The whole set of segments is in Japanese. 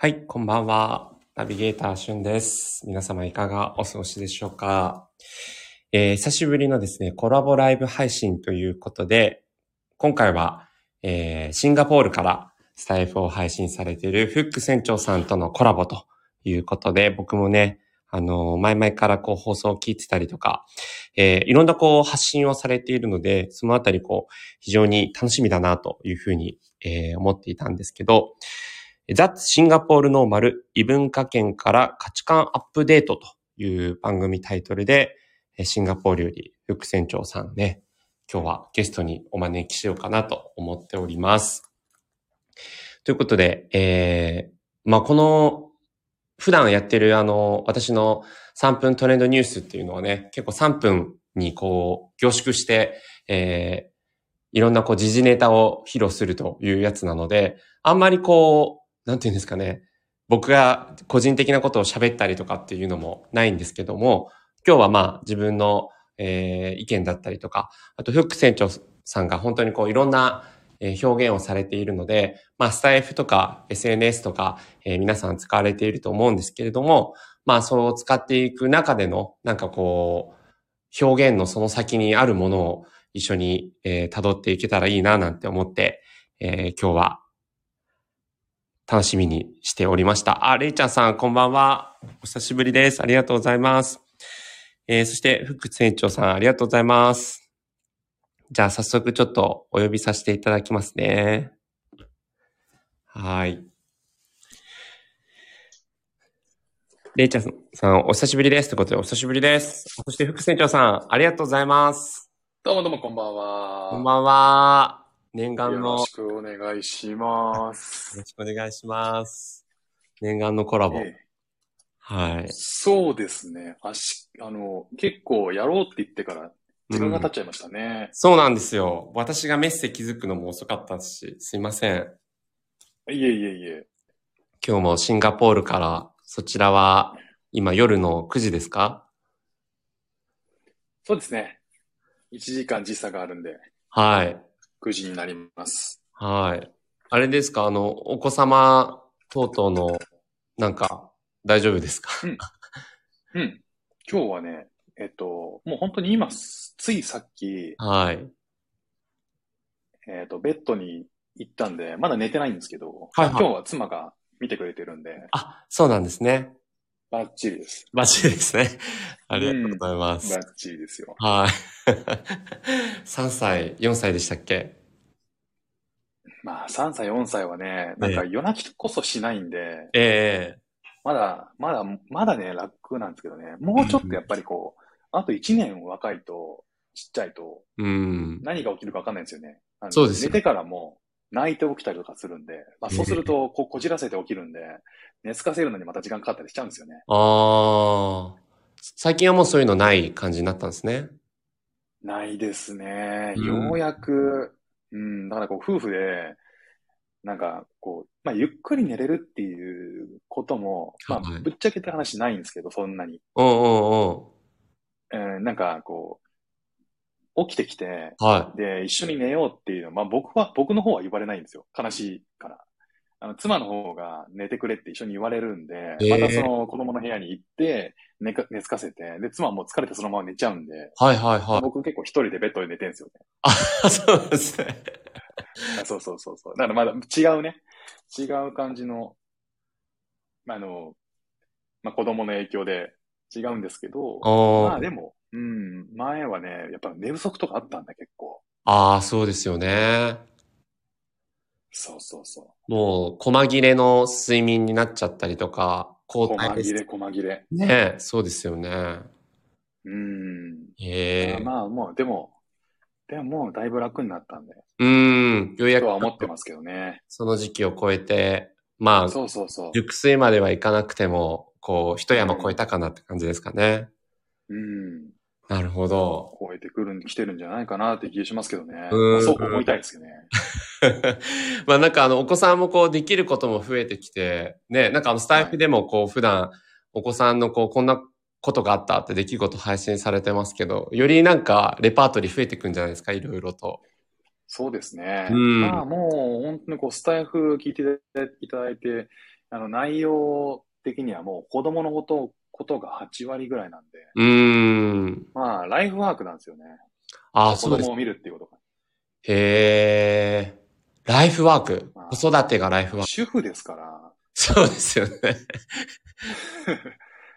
はい、こんばんは。ナビゲーターしゅんです。皆様いかがお過ごしでしょうか、えー久しぶりのですね、コラボライブ配信ということで、今回は、えーシンガポールからスタイフを配信されているフック船長さんとのコラボということで、僕もね、あの、前々からこう放送を聞いてたりとか、えーいろんなこう発信をされているので、そのあたりこう、非常に楽しみだなというふうに、えー思っていたんですけど、ザ・シンガポールノーマル異文化圏から価値観アップデートという番組タイトルで、シンガポールより副船長さんね、今日はゲストにお招きしようかなと思っております。ということで、えー、まあ、この、普段やってるあの、私の3分トレンドニュースっていうのはね、結構3分にこう、凝縮して、えー、いろんなこう、時事ネタを披露するというやつなので、あんまりこう、なんていうんですかね、僕が個人的なことを喋ったりとかっていうのもないんですけども、今日はまあ自分の、えー意見だったりとか、あとフック船長さんが本当にこういろんな表現をされているので、まあスタイフとか SNS とか、えー皆さん使われていると思うんですけれども、まあそう使っていく中でのなんかこう、表現のその先にあるものを一緒に、えー辿っていけたらいいななんて思って、えー今日は楽しみにしておりました。あ、れいちゃんさん、こんばんは。お久しぶりです。ありがとうございます。えーそして、福船長さん、ありがとうございます。じゃあ、早速ちょっとお呼びさせていただきますね。はい。れいちゃんさん、お久しぶりです。ということで、お久しぶりです。そして、福船長さん、ありがとうございます。どうもどうもこんばんは。こんばんは。念願よの、よろしくお願いします。ろしくお願いします。念願のコラボ。ええはい。そうですね。あし、あの、結構やろうって言ってから時間が経っちゃいましたね。そうなんですよ。私がメッセ気づくのも遅かったし、すいません。いえいえいえ。今日もシンガポールから、そちらは今夜の9時ですか？そうですね。1時間時差があるんで、はい。9時になります。はい。あれですか？あの、お子様等々の、なんか、大丈夫ですか？うん。今日はね、えっと、もう本当に今、ついさっき、はい。えっと、ベッドに行ったんで、まだ寝てないんですけど、はいはい今日は妻が見てくれてるんで、あ、そうなんですね。バッチリです。バッチリですね。ありがとうございます。バッチリですよ。はい。3歳、4歳でしたっけ？まあ、3歳、4歳はね、なんか夜泣きこそしないんで、ええまだ、まだ、まだね、楽なんですけどね、もうちょっとやっぱりこう、あと1年若いと、ちっちゃいと、うん。何が起きるか分かんないんですよね。そうですよ寝てからも、泣いて起きたりとかするんで、まあ、そうするとこ、こじらせて起きるんで、寝つかせるのにまた時間かかったりしちゃうんですよね。ああ。最近はもうそういうのない感じになったんですね。ないですね。うんようやく、うん、だからこう、夫婦で、なんか、こう、まあ、ゆっくり寝れるっていうことも、まあはい、ぶっちゃけた話ないんですけど、そんなに。うんうんうん。えーなんか、こう、起きてきて、はで、一緒に寝ようっていうのは、まあ僕は、僕の方は言われないんですよ。悲しいから。あの、妻の方が寝てくれって一緒に言われるんで、えーまたその子供の部屋に行って、寝か、寝つかせて、で、妻はもう疲れてそのまま寝ちゃうんで、い。はいはいはい。僕結構一人でベッドで寝てるんですよね。あ、そうですね。あそうそうそうそう。だからまだ違うね。違う感じの、まああの、まあ子供の影響で違うんですけど、まああでも、うん、前はね、やっぱ寝不足とかあったんだ結構。あー、そうですよね。そうそうそう。もう、細切れの睡眠になっちゃったりとか、交代です細切れ、細切れ。ね。そうですよね。うん。へえ。まあもう、でも、でももうだいぶ楽になったんで、うん。ようやくとは思ってますけどね。その時期を超えて、まあ、そうそうそう。熟睡まではいかなくても、こう、一山越えたかなって感じですかね。うん。なるほど。超えてくる、来てるんじゃないかなって気がしますけどね。うんまあそう思いたいですけどね。まあなんかあの、お子さんもこう、できることも増えてきて、ね、なんかあの、スタイフでもこう、普段、お子さんのこう、こんなことがあったって出来事配信されてますけど、よりなんか、レパートリー増えてくんじゃないですか、いろいろと。そうですね。うんまあもう本当にこうスタイフ聞いていただいて、あの、内容的にはもう子供のこと、ことが8割ぐらいなんで、うーん。まあ、ライフワークなんですよね。ああ、子そうです供。を見るっていうことが。へえ。ライフワークま。あ子育てがライフワーク。主婦ですから、そうですよね。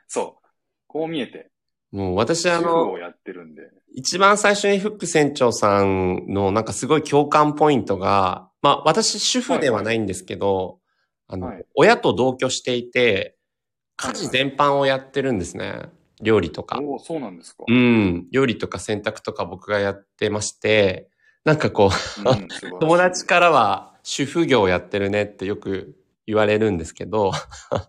そう。こう見えて、もう私あのを、やってるんで。一番最初にフック船長さんのなんかすごい共感ポイントが、まあ私主婦ではないんですけど、あの、はい親と同居していて、家事はい全般をやってるんですね。料理とか。おお、そうなんですか。うん。料理とか洗濯とか僕がやってまして、なんかこう、うん友達からは主婦業やってるねってよく言われるんですけど、確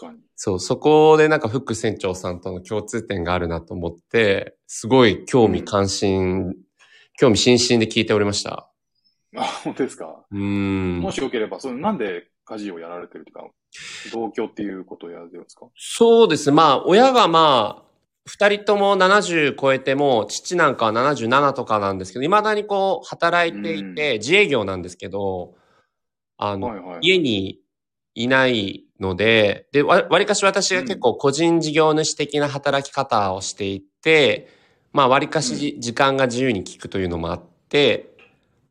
かに。そう、そこでなんかフック船長さんとの共通点があるなと思って、すごい興味関心、興味津々で聞いておりました。あ、本当ですか？うーん。もしよければ、それなんで家事をやられてるとか、同居っていうことをやるんですか？そうです。まあ、親がまあ、二人とも70超えても、父なんかは77とかなんですけど、未だにこう、働いていて、自営業なんですけど、あの、はいはい。家にいないので、で、わわりかし私が結構個人事業主的な働き方をしていて、まあ、わりかしじ時間が自由に効くというのもあって、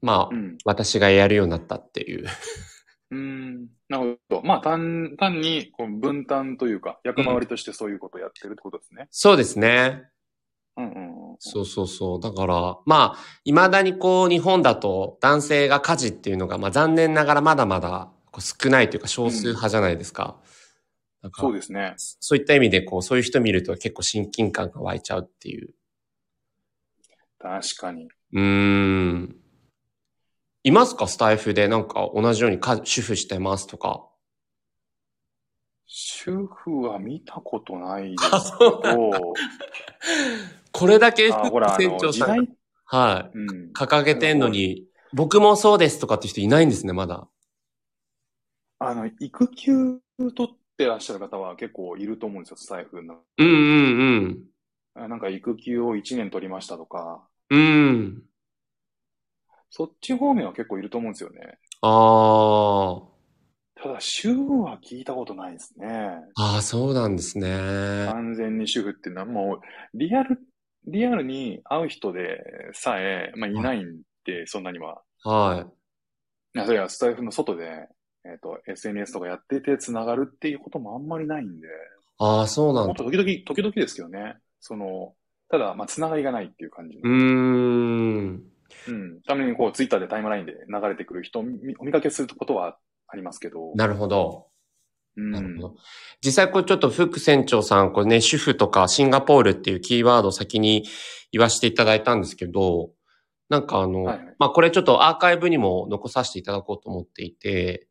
まあう、ん。私がやるようになったっていう。うーん。なるほど。まあ、単、単に、こう分担というか、役回りとしてそういうことをやってるってことですね。そうですね。うんうんうん。そうそうそう。だから、まあ、未だにこう、日本だと男性が家事っていうのが、まあ残念ながらまだまだこう少ないというか少数派じゃないですか。だからそうですね。そういった意味で、こう、そういう人見ると結構親近感が湧いちゃうっていう。確かに。うーん。いますか？スタイフでなんか同じようにか主婦してますとか。主婦は見たことないですあけど、これだけ船長さんはい。うん。掲げてんのに、僕もそうですとかって人いないんですね、まだ。あの、育休取ってらっしゃる方は結構いると思うんですよ、スタイフの。うんうんあなんか育休を1年取りましたとか、うん。うん。そっち方面は結構いると思うんですよね。あただ、主婦は聞いたことないですね。あ。ああ、そうなんですね。完全に主婦っていうのはもう、リアル、リアルに会う人でさえ、まあ、いないんで、そんなには。はい。いやそれはスタイフの外で、えっ、と、SNS とかやってて繋がるっていうこともあんまりないんで、ああ、そうなんだ。もっと時々、時々ですけどね。その、ただ、まあ、繋がりがないっていう感じの。うーん。うん。ためにこう、ツイッターでタイムラインで流れてくる人を見お見かけすることはありますけど。なるほど。うん。なるほど。実際これちょっとフック船長さん、これね、主婦とかシンガポールっていうキーワードを先に言わせていただいたんですけど、なんかあの、はいはいまあこれちょっとアーカイブにも残させていただこうと思っていて、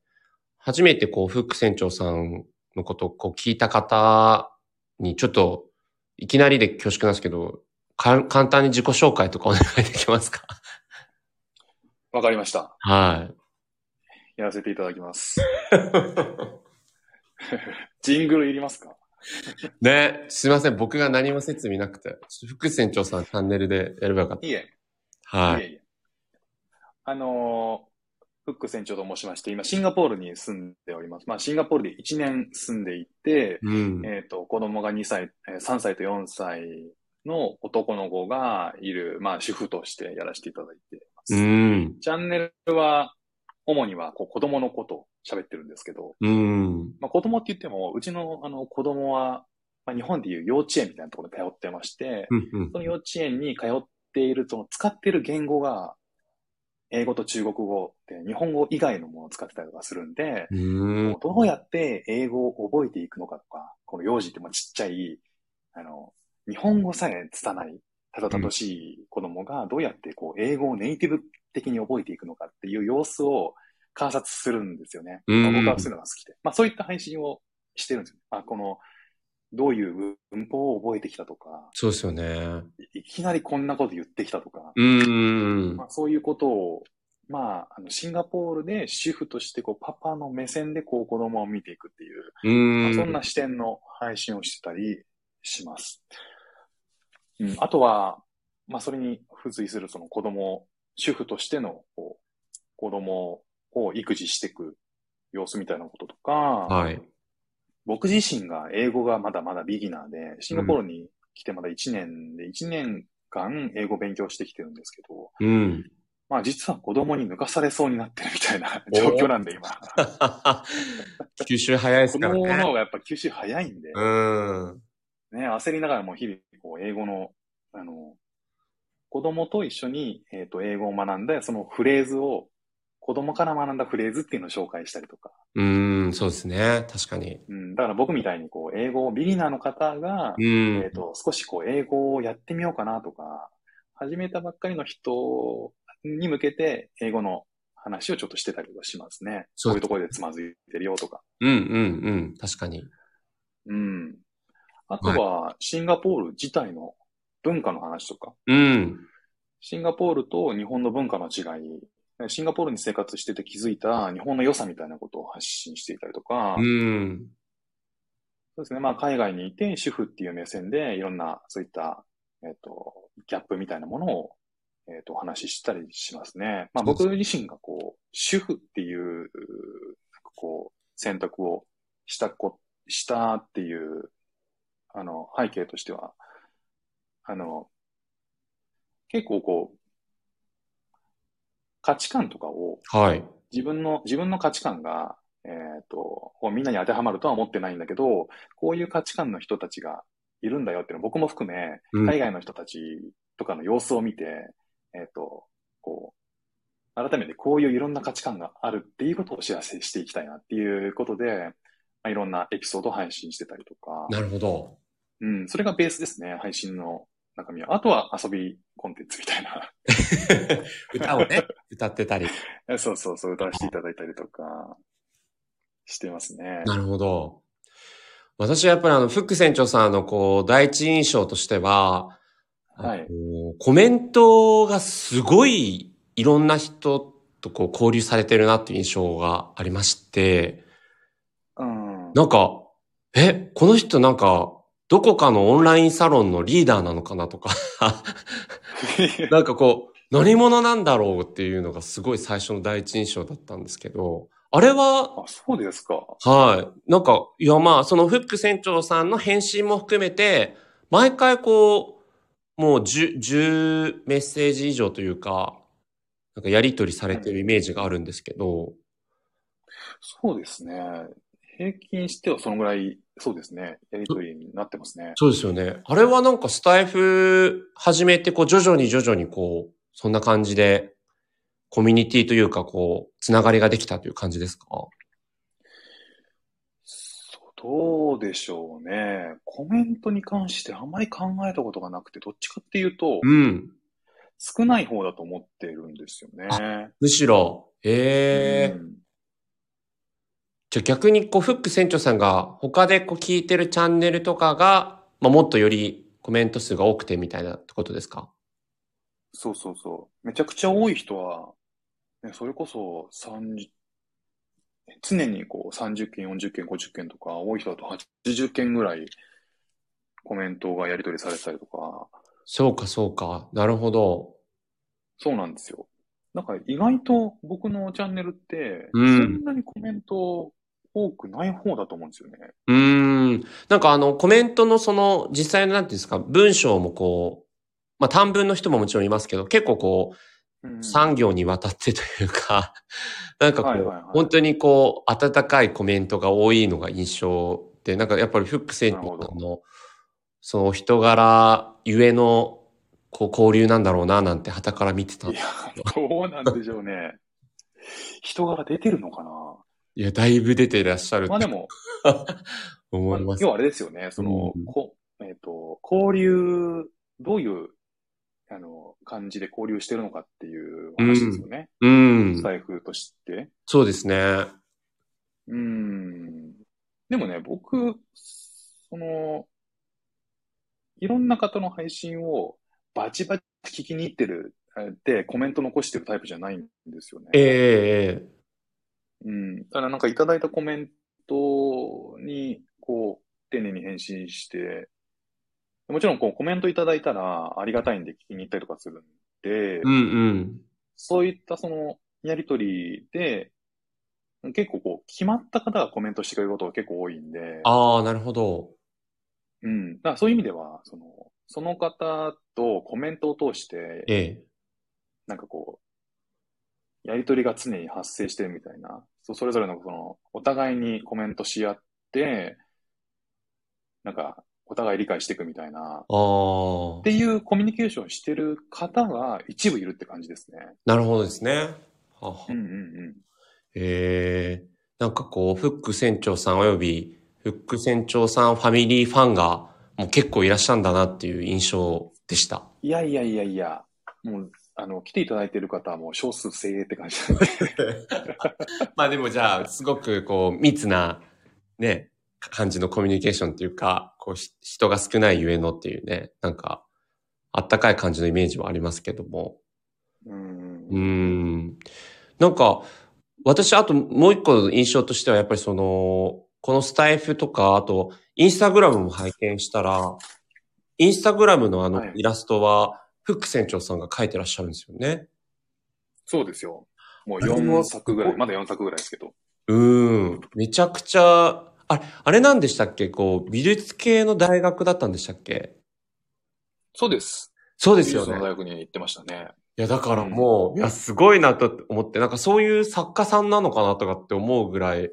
初めてこうフック船長さんのことをこう聞いた方にちょっといきなりで恐縮なんですけど、か簡単に自己紹介とかお願いできますか？わかりました。はい。やらせていただきます。ジングルいりますか？ね、すいません。僕が何も説明なくて。副船長さんチャンネルでやればよかった。いえ。はいい。えいえ。あのーフック船長と申しまして、今、シンガポールに住んでおります。まあ、シンガポールで1年住んでいて、うん。えっ、と、子供が2歳、えー3歳と4歳の男の子がいる、まあ、主婦としてやらせていただいています。うん。チャンネルは、主にはこう子供のことを喋ってるんですけど、うん。まあ、子供って言っても、うちのあの子供は、まあ、日本でいう幼稚園みたいなところに通ってまして、うん。その幼稚園に通っている、その使っている言語が、英語と中国語って日本語以外のものを使ってたりとかするんで、うん。どうやって英語を覚えていくのかとか、この幼児ってまあちっちゃい、あの、日本語さえ拙い、ただたどしい子供がどうやってこう英語をネイティブ的に覚えていくのかっていう様子を観察するんですよね。うんまあ僕はそういうのが好きで。まあそういった配信をしてるんですよ。あ、この、どういう文法を覚えてきたとか、そうですよね。いいきなりこんなこと言ってきたとか、うんま。あ、そういうことを、まあ、あのシンガポールで主婦としてこうパパの目線でこう子供を見ていくっていう、うん。まあ、そんな視点の配信をしてたりします。うん、あとは、まあ、それに付随するその子供、主婦としてのこう子供を育児していく様子みたいなこととか、はい。僕自身が英語がまだまだビギナーで、シンガポールに来てまだ1年で、1年間英語勉強してきてるんですけど、うん。まあ実は子供に抜かされそうになってるみたいなお状況なんで今。吸収早いです子から供のね。方がやっぱ吸収早いんで、うん。ね、焦りながらも日々こう英語の、あの、子供と一緒に、えっ、と、英語を学んで、そのフレーズを、子供から学んだフレーズっていうのを紹介したりとか、うん、そうですね。確かに。うん、だから僕みたいにこう、英語をビギナーの方が、うん。えっ、と、少しこう、英語をやってみようかなとか、始めたばっかりの人に向けて、英語の話をちょっとしてたりはしますね。そういうところでつまずいてるよとか。うん、うん、うん。確かに。うん。あとは、シンガポール自体の文化の話とか、うん。シンガポールと日本の文化の違い、シンガポールに生活してて気づいた日本の良さみたいなことを発信していたりとか、うん。そうですね。まあ、海外にいて主婦っていう目線でいろんなそういった、えっ、と、ギャップみたいなものを、えっ、と、お話ししたりしますね。まあ、僕自身がこう、主婦っていう、こう、選択をしたこ、したっていう、あの、背景としては、あの、結構こう、価値観とかをはい。自分の、自分の価値観が、えっ、と、こうみんなに当てはまるとは思ってないんだけど、こういう価値観の人たちがいるんだよっていうのを僕も含め、うん海外の人たちとかの様子を見て、えっ、と、こう、改めてこういういろんな価値観があるっていうことをお知らせしていきたいなっていうことで、まあ、いろんなエピソードを配信してたりとか、なるほど。うん、それがベースですね、配信の中身は。あとは遊びコンテンツみたいな。歌をね、歌ってたり。そうそうそう、歌わせていただいたりとか、してますね。なるほど。私はやっぱりあの、フック船長さんのこう、第一印象としては、はいコメントがすごいいろんな人とこう交流されてるなっていう印象がありまして、うん。なんか、え、この人なんか、どこかのオンラインサロンのリーダーなのかなとか、なんかこう、何者なんだろうっていうのがすごい最初の第一印象だったんですけど、あれはあ、そうですか。はい。なんか、いやまあ、そのフック船長さんの返信も含めて、毎回こう、もう10、10メッセージ以上というか、なんかやりとりされてるイメージがあるんですけど、そうですね。平均してはそのぐらい、そうですね。やりとりになってますね。そうですよね。あれはなんかスタイフ始めて、こう、徐々に徐々にこう、そんな感じで、コミュニティというか、こう、つながりができたという感じですか？そうどうでしょうね。コメントに関してあんまり考えたことがなくて、どっちかっていうと、うん。少ない方だと思ってるんですよね。むしろ、ええうんじゃあ逆にこう、フック船長さんが他でこう聞いてるチャンネルとかが、まあ、もっとよりコメント数が多くてみたいなってことですか？そうそうそう。めちゃくちゃ多い人は、ね、それこそ30、常にこう30件、40件、50件とか、多い人だと80件ぐらいコメントがやり取りされてたりとか、そうか、そうか。なるほど。そうなんですよ。なんか意外と僕のチャンネルって、うんそんなにコメント多くない方だと思うんですよね。うーん。なんかあの、コメントのその、実際のなんていうんですか、文章もこう、まあ短文の人ももちろんいますけど、結構こう、うん産業にわたってというか、なんかこう、本当にこう、温かいコメントが多いのが印象で、なんかやっぱりフック船長の、その人柄ゆえの、こう、交流なんだろうな、なんて旗から見てた。いいや、どうなんでしょうね。人柄出てるのかなや、だいぶ出ていらっしゃるまあでも、思います。要はあれですよね。その、うんこえっ、と、交流、どういう、あの、感じで交流してるのかっていう話ですよね。うんス。タイフとして。そうですね。うん。でもね、僕、その、いろんな方の配信をバチバチ聞きに行ってる、えで、コメント残してるタイプじゃないんですよね。ええええうん。だからなんかいただいたコメントに、こう、丁寧に返信して、もちろんこうコメントいただいたらありがたいんで聞きに行ったりとかするんで、うんうん。そういったそのやりとりで、結構こう、決まった方がコメントしてくれることが結構多いんで、ああ、なるほど。うん。だからそういう意味では、その、その方とコメントを通して、ええ。なんかこう、やりとりが常に発生してるみたいな、そうそれぞれのその、お互いにコメントし合って、なんか、お互い理解していくみたいな、ああっ。ていうコミュニケーションしてる方が一部いるって感じですね。なるほどですね。はあはあうんうんうん。ええなんかこう、フック船長さんおよび、フック船長さんファミリーファンが、もう結構いらっしゃるんだなっていう印象でした。いやいやいやいや、もう、あの、来ていただいている方はもう少数精鋭って感じなんで。まあでもじゃあ、すごくこう、密な、ね、感じのコミュニケーションっていうか、こう、ひ人が少ないゆえのっていうね、なんか、あったかい感じのイメージはありますけども。うんうーん。なんか、私、あともう一個の印象としては、やっぱりその、このスタイフとか、あと、インスタグラムも拝見したら、インスタグラムのあのはいイラストは、フック船長さんが描いてらっしゃるんですよね。そうですよ。もうあれも4作ぐらい、まだ4作ぐらいですけど。うーん。めちゃくちゃ、あれ、あれなんでしたっけ？こう、美術系の大学だったんでしたっけ？そうです。そうですよね美術の。大学に行ってましたね。いや、だからもう、いや、すごいなと思って、なんかそういう作家さんなのかなとかって思うぐらい、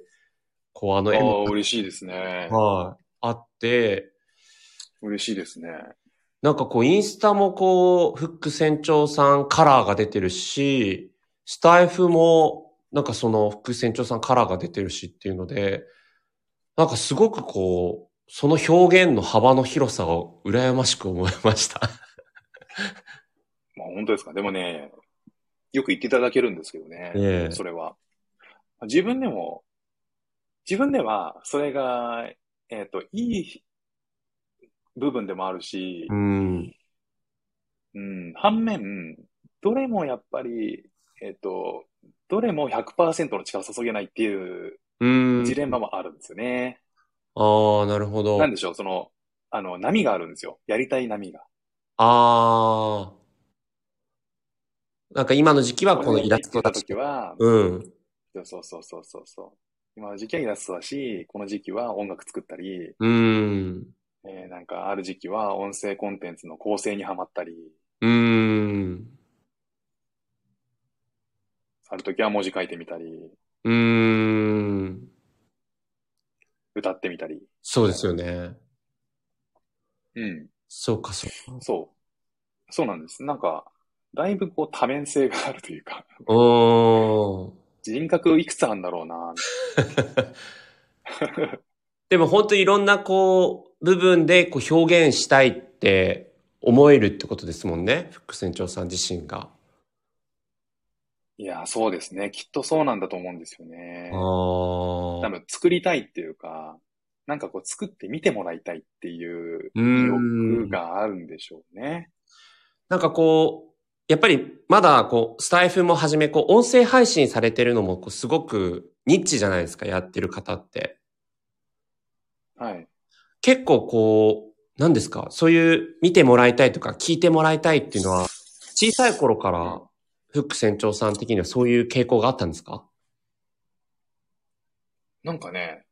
こう、あの絵ああ、も、嬉しいですね。はい、あって、嬉しいですね。なんかこう、インスタもこう、フック船長さんカラーが出てるし、スタイフも、なんかその、フック船長さんカラーが出てるしっていうので、なんかすごくこう、その表現の幅の広さを羨ましく思いました。まあ本当ですか。でもね、よく言っていただけるんですけどね。ええそれは。自分でも、自分では、それが、えっ、と、いい部分でもあるしう、ん。うん、反面、どれもやっぱり、えっ、と、どれも100%の力を注げないっていううん。ジレンマもあるんですよね。ああ、なるほど。なんでしょう、その、あの、波があるんですよ。やりたい波が。ああ。なんか今の時期はこのイラストだだ時は、うん。そうそうそうそうそう。今の時期はイラストだし、この時期は音楽作ったり、うん。えーなんかある時期は音声コンテンツの構成にはまったり、うん。ある時は文字書いてみたり、うん。歌ってみたり。そうですよね。うん。そうか、そうか。そう。そうなんです。なんか、だいぶこう多面性があるというか、うーん。人格いくつあるんだろうな。でも本当いろんなこう、部分でこう表現したいって思えるってことですもんね。副船長さん自身が。いや、そうですね。きっとそうなんだと思うんですよねあ。あ。多分作りたいっていうか、なんかこう作って見てもらいたいっていう欲があるんでしょうね。なんかこう、やっぱりまだこう、スタイフもはじめ、こう、音声配信されてるのもこうすごくニッチじゃないですか、やってる方って。はい。結構こう、何ですか？そういう見てもらいたいとか聞いてもらいたいっていうのは、小さい頃から、フック船長さん的にはそういう傾向があったんですか？なんかね、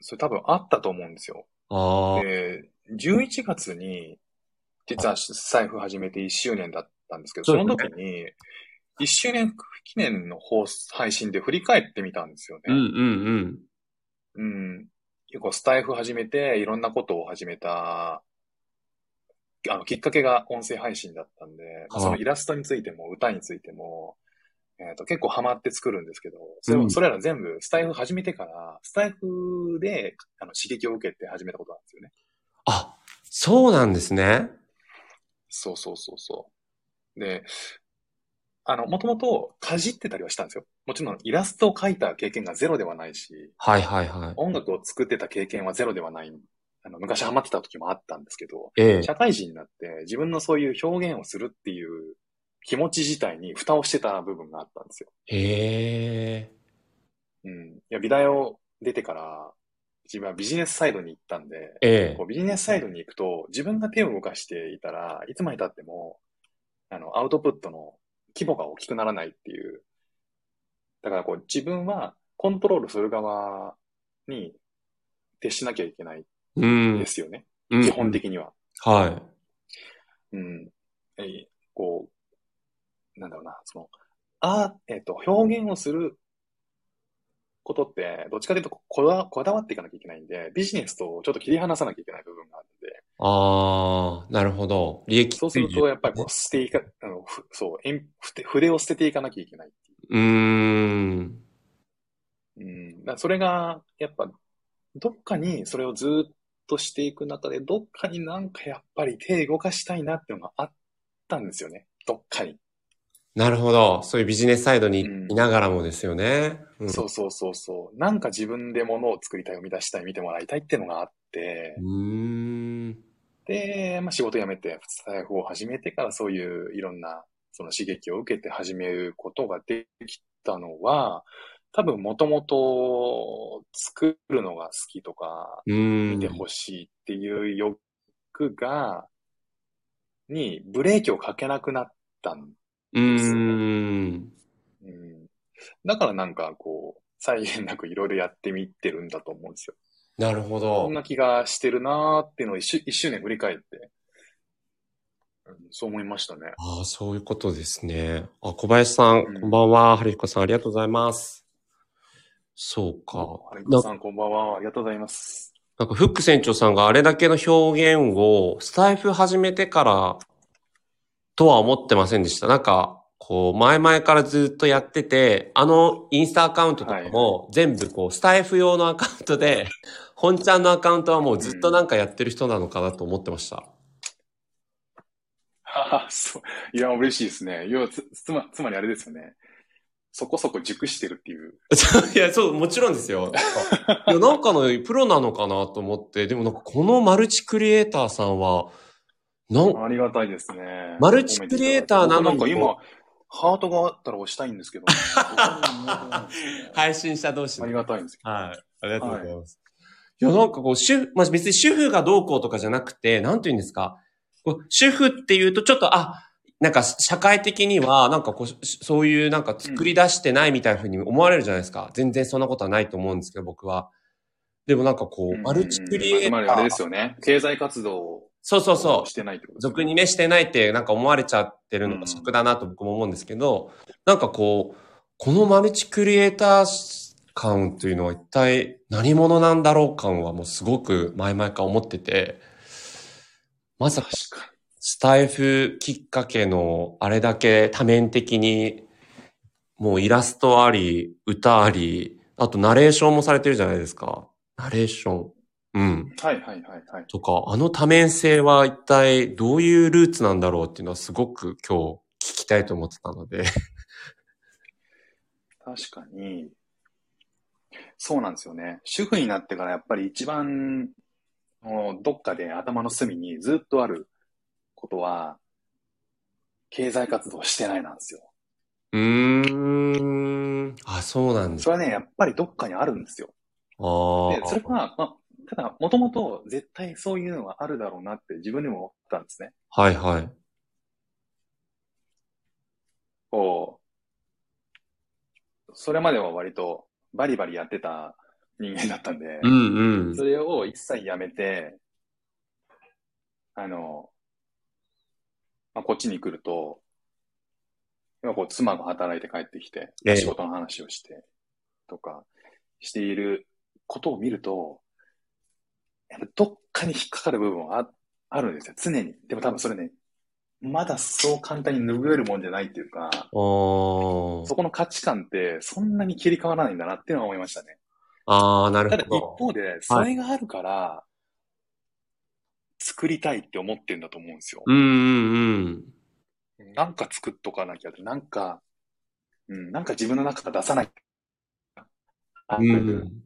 それ多分あったと思うんですよ。ああ。で、11月に、実は財布始めて1周年だったんですけど、その時に、1周年記念の放送配信で振り返ってみたんですよね。うんうんうん。結構スタイフ始めて、いろんなことを始めた、あの、きっかけが音声配信だったんで、はいそのイラストについても、歌についても、えっ、と、結構ハマって作るんですけど、それ,、うんそれら全部スタイフ始めてから、スタイフであの刺激を受けて始めたことなんですよね。あ、そうなんですね。そうそうそうそう。で、あの、もともとかじってたりはしたんですよ。もちろんイラストを描いた経験がゼロではないし、はいはいはい。音楽を作ってた経験はゼロではない。あの、昔ハマってた時もあったんですけど、ええ。社会人になって自分のそういう表現をするっていう気持ち自体に蓋をしてた部分があったんですよ。へえ。うん。いや、美大を出てから、自分はビジネスサイドに行ったんで、ええこう。ビジネスサイドに行くと、自分が手を動かしていたらいつまで経っても、あの、アウトプットの規模が大きくならないっていうだからこう自分はコントロールする側に徹しなきゃいけないうんで。すよね。うん基本。的には。はうん。えーこう、なんだろうな、その、あえっ、と、表現をすることって、どっちかというとこだこだわっていかなきゃいけないんで、ビジネスとちょっと切り離さなきゃいけない部分があるんで、い。ああ、なるほど。利益そうすると、やっぱりこう、捨ていか、あの、ふそう、えんふて筆を捨てていかなきゃいけないっていうん。うん、それが、やっぱ、どっかにそれをずっとしていく中で、どっかになんかやっぱり手動かしたいなっていうのがあったんですよね。どっかに。なるほど。そういうビジネスサイドにうんいながらもですよね。うん。そうそうそうそう。なんか自分で物を作りたい、生み出したい、見てもらいたいっていうのがあってう、ーん。で、まあ仕事辞めて、スタイフを始めてからそういういろんなその刺激を受けて始めることができたのは、多分もともと作るのが好きとか。見てほしいっていう欲が、にブレーキをかけなくなったん。うーん。うん、だからなんかこう、際限なくいろいろやってみてるんだと思うんですよ。なるほそどん。な気がしてるなーっていうのを一周一周年振り返って、うんそう思いましたね。ああ、そういうことですね。あ、小林さん、うんこんばんは。春彦さん、ありがとうございます。そうか。な有田さんこんばんは。ありがとうございます。なんか、フック船長さんがあれだけの表現を、スタイフ始めてから、とは思ってませんでした。なんか、こう、前々からずっとやってて、あのインスタアカウントとかも、全部こう、スタイフ用のアカウントで、本ちゃんのアカウントはもうずっとなんかやってる人なのかなと思ってました。ははそう。いや、嬉しいですね。要はつ、つま、つまりあれですよね。そこそこ熟してるっていう。いや、そう、もちろんですよ。いや、なんかのプロなのかなと思って、でもなんかこのマルチクリエイターさんは、なん、ありがたいですね。マルチクリエイターなのなんか今、ハートがあったら押したいんですけど、は 配信者同士ありがたいんですけはい。ありがとうございます。い、や、なんかこう、主婦、まあ、別に主婦がどうこうとかじゃなくて、なんて言うんですか？こう主婦っていうと、ちょっと、あ、なんか社会的には、なんかこう、しそういうなんか作り出してないみたいな風に思われるじゃないですか。全然そんなことはないと思うんですけど、僕は。でもなんかこど。う、マルチクリエイター。つまりあれですよね。経済活動をそうそうそう。してないってことですよ俗にね、してないってなんか思われちゃってるのうんが尺だなと僕も思うんですけど、なんかこう、このマルチクリエイター感というのは一体何者なんだろう感はもうすごく前々から思ってて、まさかスタイフきっかけのあれだけ多面的にもうイラストあり、歌あり、あとナレーションもされてるじゃないですか。ナレーション。うん。に。はいはいはいはい。とか、あの多面性は一体どういうルーツなんだろうっていうのはすごく今日聞きたいと思ってたので。確かに、そうなんですよね。主婦になってからやっぱり一番、どっかで頭の隅にずっとあることは、経済活動してないなんですよ。うーん。あ、そうなんですそれはね、やっぱりどっかにあるんですよ。あで、それは、まあ、ただ、もともと絶対そういうのはあるだろうなって自分でも思ったんですね。あ。はいはい。こう、それまでは割とバリバリやってた人間だったんで、うんうんそ。れを一切やめて、あの、まあ、こっちに来ると、今こう妻が働いて帰ってきて、ええ仕事の話をして、とか、していることを見ると、やっぱどっかに引っかかる部分はああるんですよ、常に。でも多分それね、まだそう簡単に拭えるもんじゃないっていうか、そこの価値観ってそんなに切り替わらないんだなっていうのは思いましたね。あー、なるただ一ほど。方で、それがあるから、作りたいって思ってるんだと思うんですよ。うんうんうん。なんか作っとかなきゃなんか、うん、なんか自分の中から出さない。あうん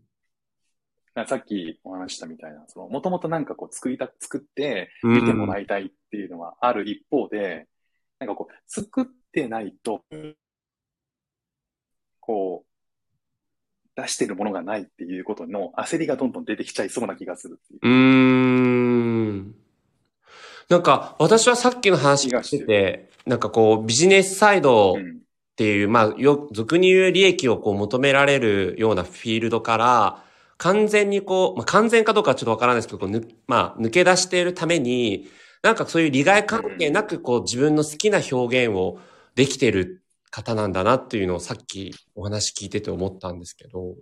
さっきお話ししたみたいな、その、もともとなんかこう作りた、作ってうん見てもらいたいっていうのはある一方で、なんかこう、作ってないと、こう、出してるものがないっていうことの焦りがどんどん出てきちゃいそうな気がするう。うーん。なんか、私はさっきの話聞いてて、なんかこう、ビジネスサイドうん。っていう、まあ、よ、俗に言う利益をこう求められるようなフィールドから、完全にこう、まあ、完全かどうかはちょっとわからないですけど、こうぬまあ、抜け出しているために、なんかそういう利害関係なく、こう、自分の好きな表現をできてる方なんだなっていうのをさっきお話聞いてて思ったんですけど。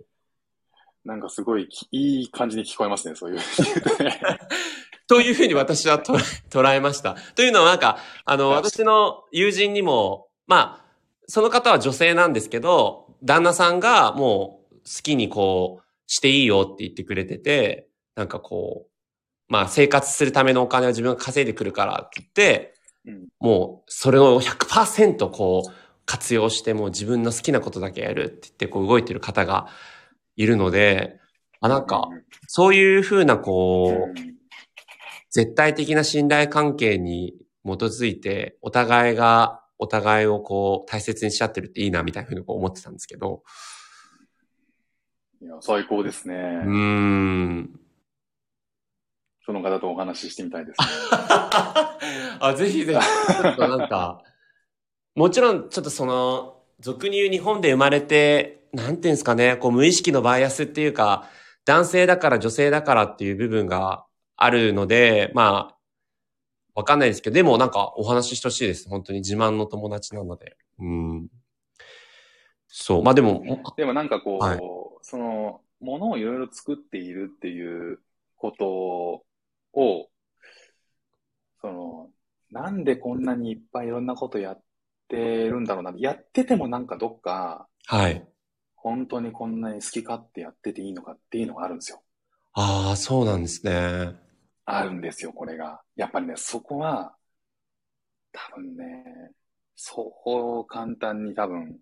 なんかすごいきいい感じに聞こえますね、そういう というふうに私は捉えました。というのはなんか、あの、はい私の友人にも、まあ、その方は女性なんですけど、旦那さんがもう好きにこう、していいよって言ってくれてて、なんかこう、まあ生活するためのお金を自分が稼いでくるからって言って、うんもうそれを100%こう活用してもう自分の好きなことだけやるって言ってこう動いてる方がいるので、あ、なんか、そういうふうなこう、うん絶対的な信頼関係に基づいて、お互いがお互いをこう大切にし合ってるっていいなみたいなふうにこう思ってたんですけど。いや、最高ですね。うーん。その方とお話ししてみたいですね。あ、ぜひぜひ、ちょっとなんか、もちろんちょっとその、俗に言う日本で生まれて、なんていうんですかね、こう無意識のバイアスっていうか、男性だから女性だからっていう部分があるので、まあ、わかんないですけど、でもなんかお話ししてほしいです。本当に自慢の友達なので。うん。そう。まあでも、でもなんかこう、はいその、ものをいろいろ作っているっていうことを、その、なんでこんなにいっぱいいろんなことやってるんだろうな。やっててもなんかどっか、はい。本当にこんなに好き勝手やってていいのかっていうのがあるんですよ。ああ、そうなんですね。あるんですよ、これが。やっぱりね、そこは、多分ね、そう簡単に多分、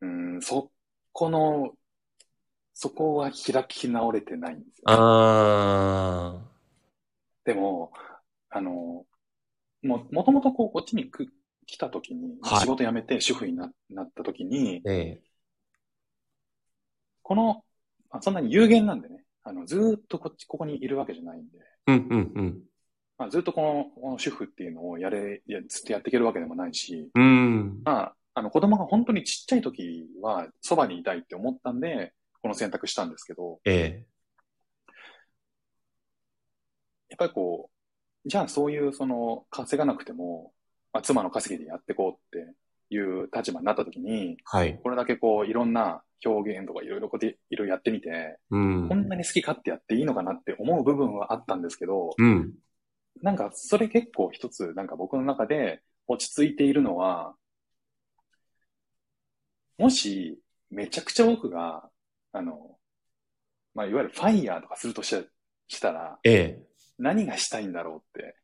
うん、そこの、そこは開き直れてないんですよ、あでも、あの、も、もともとこう、こっちにく来た時に、はい。仕事辞めて主婦にななった時に、あ、え。この、あそんなに有限なんでね、あの、ずーっとこっち、ここにいるわけじゃないんで、えうんうんうん。まあ、ずっとこの、この主婦っていうのをやれ、いや、ずっとやっていけるわけでもないし、うん。まあ、あの、子供が本当にちっちゃい時は、そばにいたいって思ったんで、この選択したんですけど、え。やっぱりこう、じゃあそういう、その、稼がなくても、まあ、妻の稼ぎでやっていこうっていう立場になった時に、はい。これだけこう、いろんな表現とかいろいろこうで、いろいろやってみて、うんこ。んなに好き勝手やっていいのかなって思う部分はあったんですけど、うん。なんか、それ結構一つ、なんか僕の中で落ち着いているのは、もし、めちゃくちゃ僕が、あの、まあ、いわゆるファイヤーとかするとしたしたら、ええ。何がしたいんだろうって。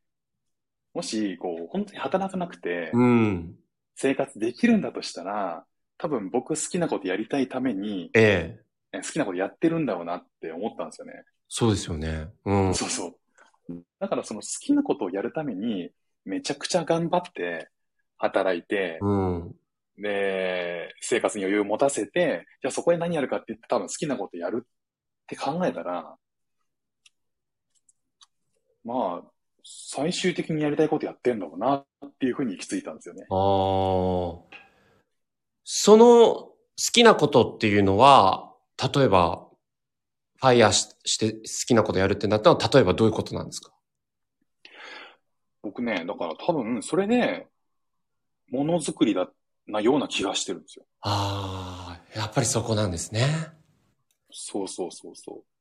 もし、こう、本当に働かなくて、うん。生活できるんだとしたら、多分僕好きなことやりたいために、ええ。え好きなことやってるんだろうなって思ったんですよね。そうですよね。うん。そうそう。だからその好きなことをやるために、めちゃくちゃ頑張って、働いて、うん。で、生活に余裕を持たせて、じゃあそこで何やるかって言って多分好きなことやるって考えたら、まあ、最終的にやりたいことやってんだろうなっていうふうに行き着いたんですよね。ああ。その好きなことっていうのは、例えば、ファイヤーしして好きなことやるってなったのは、例えばどういうことなんですか？僕ね、だから多分それで、ものづくりだなような気がしてるんですよ。ああ、やっぱりそこなんですね。そうそうそうそう。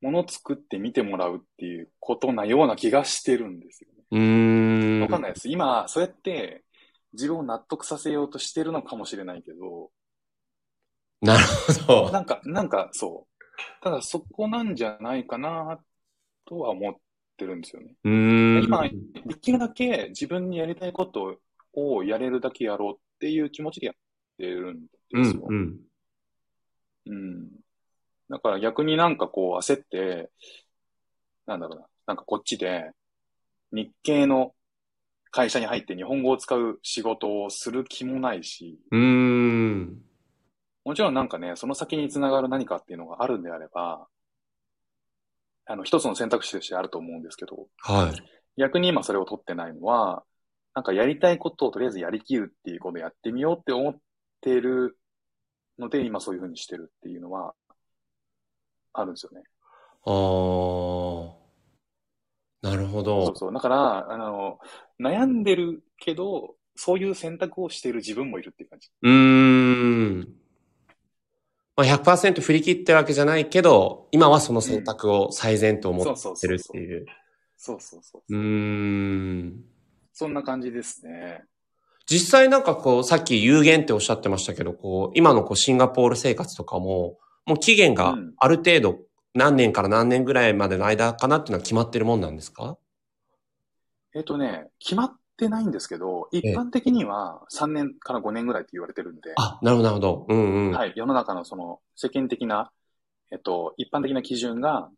もの作って見てもらうっていうことなような気がしてるんですよね。うーん。わかんないです。今、そうやって自分を納得させようとしてるのかもしれないけど、なるほど。なんか、なんかそう。ただそこなんじゃないかなとは思ってるんですよね。うーん。今、できるだけ自分にやりたいことをやれるだけやろうっていう気持ちでやってるんですよ。うん、うん。うん。だから逆になんかこう焦って、なんだろうな、なんかこっちで日系の会社に入って日本語を使う仕事をする気もないし、うーん。もちろんなんかね、その先につながる何かっていうのがあるんであれば、あの、一つの選択肢としてあると思うんですけど、はい。逆に今それを取ってないのは、なんかやりたいことをとりあえずやりきるっていうことをやってみようって思っているので、今そういうふうにしてるっていうのは、あるんですよね。ああ。なるほど。そうそう。だから、あの、悩んでるけど、そういう選択をしている自分もいるっていう感じ。うーん。まあ、100%振り切ってるわけじゃないけど、今はその選択を最善と思ってるっ。ていう。そうそうそう。うーん。そんな感じですね。実際なんかこう、さっき有限っておっしゃってましたけど、こう、今のこうシンガポール生活とかも、もう期限がうんある程度何年から何年ぐらいまでの間かなっていうのは決まってるもんなんですか？えっ、とね、決まってないんですけど、一般的には3年から5年ぐらいって言われてるんで、あ、なるほど、なるほど。うんうん。はい、世の中のその世間的な、えっと、一般的な基準が、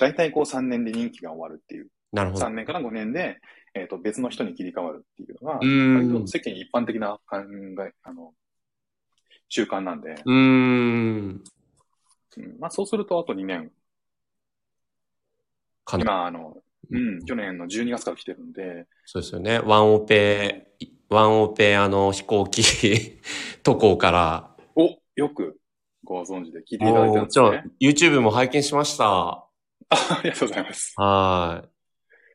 だいたいこう3年で任期が終わるっていう、なるほど。3年から5年で、えっと、別の人に切り替わるっていうのが、うん割と世間一般的な考え、あの、習慣なんで、うーん。うんまあそうするとあと2年、かな。今、あの、うん、去年の12月から来てるんで、そうですよね。ワンオペ、ワンオペあの飛行機 渡航から。お、よくご存知で聞いていただいてるんもちろんですね。、YouTube も拝見しました。あ ありがとうございます。はい。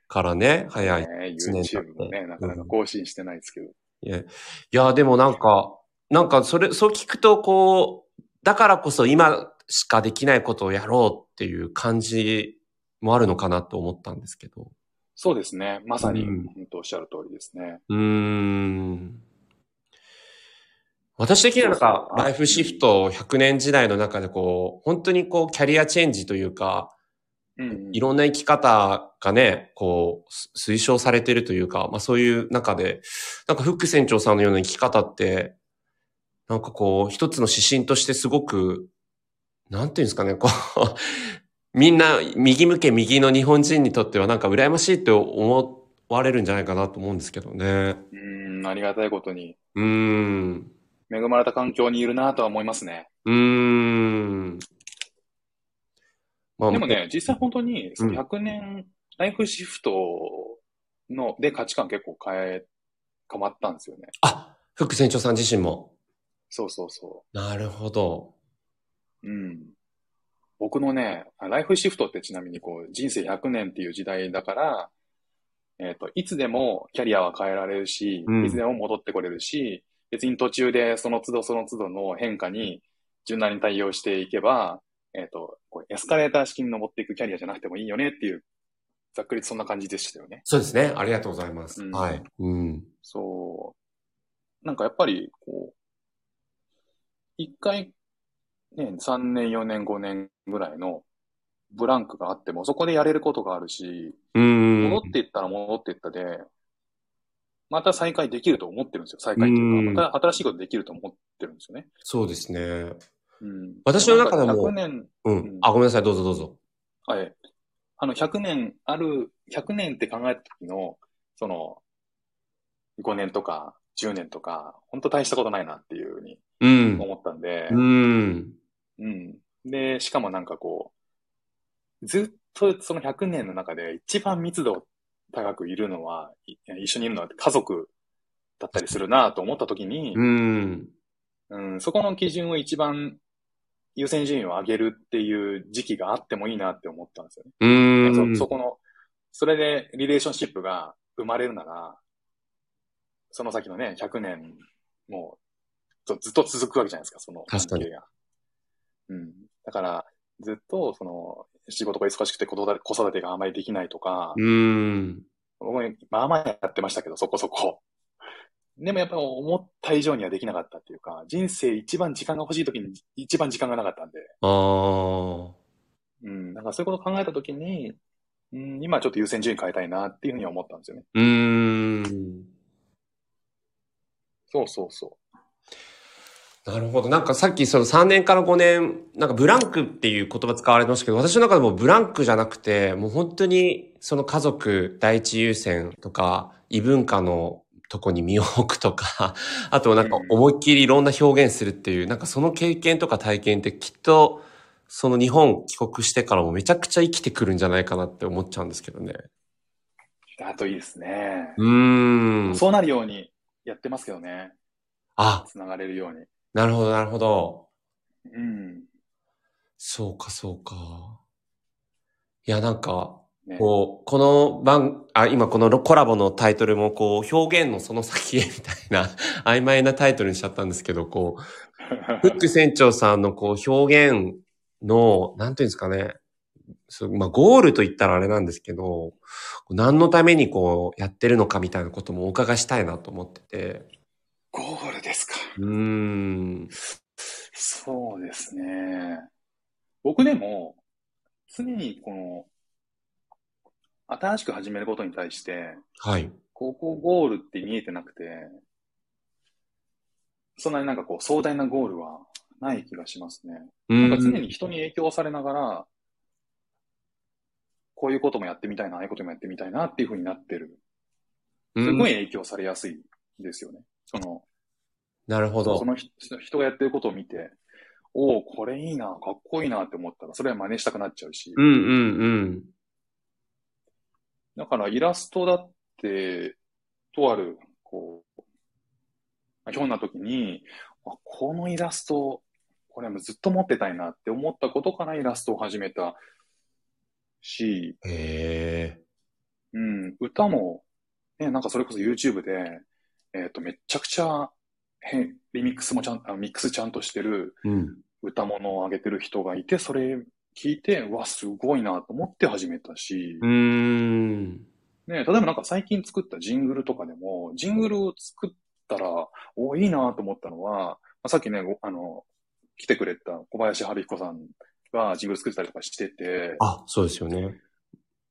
からね、早い。ね、YouTube もね、なかなか更新してないですけど。いや、いやでもなんか、なんかそれ、そう聞くと、こう、だからこそ今しかできないことをやろうっていう感じもあるのかなと思ったんですけど。そうですね。まさに、うん本当おっしゃる通りですね。うーん。私的にはなんかライフシフト100年時代の中でこう、本当にこう、キャリアチェンジというか、うん、うん。いろんな生き方がね、こう、す推奨されてるというか、まあそういう中で、なんかフック船長さんのような生き方って、なんかこう、一つの指針としてすごく、なんていうんですかね、こう、みんな右向け右の日本人にとってはなんか羨ましいって思われるんじゃないかなと思うんですけどね。うん、ありがたいことに、うーん。恵まれた環境にいるなとは思いますね。うーん。まあでもね、実際本当に、そのうん100年、ライフシフトの、で価値観結構変え、変わったんですよね。あ、フック船長さん自身も。そうそうそなるほど。う。うん。僕のね、ライフシフトってちなみにこう、人生100年っていう時代だから、えっ、と、いつでもキャリアは変えられるし、うんいつでも戻ってこれるし、別に途中でその都度その都度の変化に柔軟に対応していけば、えっ、と、こうエスカレーター式に登っていくキャリアじゃなくてもいいよねっていう、ざっくりそんな感じでしたよね。そうですね。ありがとうございます。うんはい。うん。そう。なんかやっぱり、こう、一回、ね、3年、4年、5年ぐらいのブランクがあっても、そこでやれることがあるし。戻っていったら戻っていったで、また再開できると思ってるんですよ。再開っていううんか、また新しいことできると思ってるんですよね。そうですね。うん。私の中でも100年、うん。うんあ、ごめんなさい。どうぞどうぞ。はい。あの、100年ある、100年って考えた時の、その、5年とか10年とか、本当大したことないなっていうふうにうん。思ったんでう、ん。うん。で、しかもなんかこう、ずっとその100年の中で一番密度高くいるのは、い一緒にいるのは家族だったりするなと思った時に、うん。うん、そこの基準を一番優先順位を上げるっていう時期があってもいいなって思ったんですよね。うん。そそこの、それでリレーションシップが生まれるなら、その先のね、100年もずずっと続くわけじゃないですか、その関確かに係が。うん。だから、ずっと、その、仕事が忙しくて子育て子育てがあまりできないとか、うん。僕もまあまあやってましたけど、そこそこ。でもやっぱり思った以上にはできなかったっていうか、人生一番時間が欲しい時に一番時間がなかったんで、ああ。うん。だからそういうことを考えた時に、うん、今ちょっと優先順位変えたいなっていうふうに思ったんですよね。うーん。そうそうそなるほど。なんかさっきその3年から5年、なんかブランクっていう言葉使われましたけど、私の中でもブランクじゃなくて、もう本当にその家族第一優先とか、異文化のとこに身を置くとか、あとなんか思いっきりいろんな表現するっていう、なんかその経験とか体験ってきっと、その日本帰国してからもめちゃくちゃ生きてくるんじゃないかなって思っちゃうんですけどね。う。だといいですね。うーん。そうなるようにやってますけどね。あ、つながれるように。なるほど、なるほど。うん。そうか、そうか。いや、なんか、ね、こう、この番、あ、今このコラボのタイトルも、こう、表現のその先へみたいな、曖昧なタイトルにしちゃったんですけど、こう、フック船長さんのこう、表現の、なんていうんですかね、そうまあ、ゴールと言ったらあれなんですけど、何のためにこう、やってるのかみたいなこともお伺いしたいなと思ってて。ゴールで。うーん。そうですね。僕でも、常にこの、新しく始めることに対して、はい。ここゴールって見えてなくて、そんなになんかこう壮大なゴールはない気がしますね。うなんか常ん。に人に影響されながら、こういうこともやってみたいな、ああいうこともやってみたいなっていう風になってる。すごい影響されやすいですよね。その、なるほどそ。の人人がやってることを見て、おお、これいいな、かっこいいなって思ったら、それは真似したくなっちゃうし。うんうんうん。だからイラストだって、とある、こう、まあひょんな時に、あこのイラスト、これはずっと持ってたいなって思ったことからイラストを始めたし、へえ。うん、歌も、ね、なんかそれこそ YouTube で、えっ、と、めっちゃくちゃ、変、リミックスもちゃん、あミックスちゃんとしてるうん。歌物を上げてる人がいて、それ聞いて、うわ、すごいなと思って始めたし、うーん。ね、例えばなんか最近作ったジングルとかでも、ジングルを作ったら、お、いいなと思ったのは、まあ、さっきね、ごあの、来てくれた小林春彦さんがジングル作ってたりとかしてて、あ、そうですよね。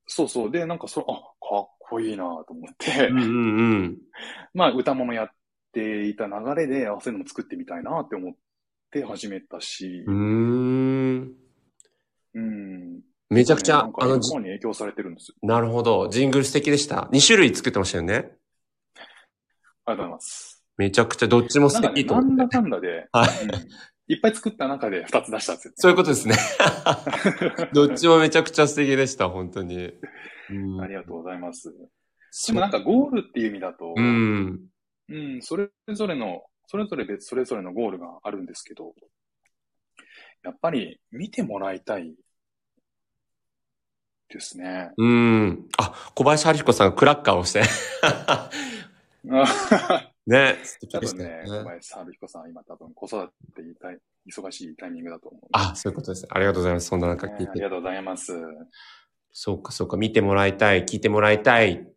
そうそう。で、なんかそれ、あ、かっこいいなと思って、うんうんうん。まあ歌物やっていた流れで、あ、そういうのも作ってみたいなって思って始めたしう、ーん。うん。めちゃくちゃ、なんかいろんなあの、じものに影響されてるんですよ。なるほど。ジングル素敵でした。2種類作ってましたよね。ありがとうございます。めちゃくちゃどっちも素なんかね、敵となんだ思って。かんだで、はい。うんいっぱい作った中で2つ出したんですよ、そういうことですね。どっちもめちゃくちゃ素敵でした、本当に。うんありがとうございます。でもなんかゴールっていう意味だと、うん。うん、それぞれの、それぞれ別、それぞれのゴールがあるんですけど、やっぱり見てもらいたいですね。うん。あ、小林春彦さんがクラッカーをして。ね、多分ね、小。林春彦さん今多分子育ていたい忙しいタイミングだと思う。あ、そういうことです。ありがとうございます。そんな中聞いて。ねありがとうございます。そうか、そうか、見てもらいたい、聞いてもらいたい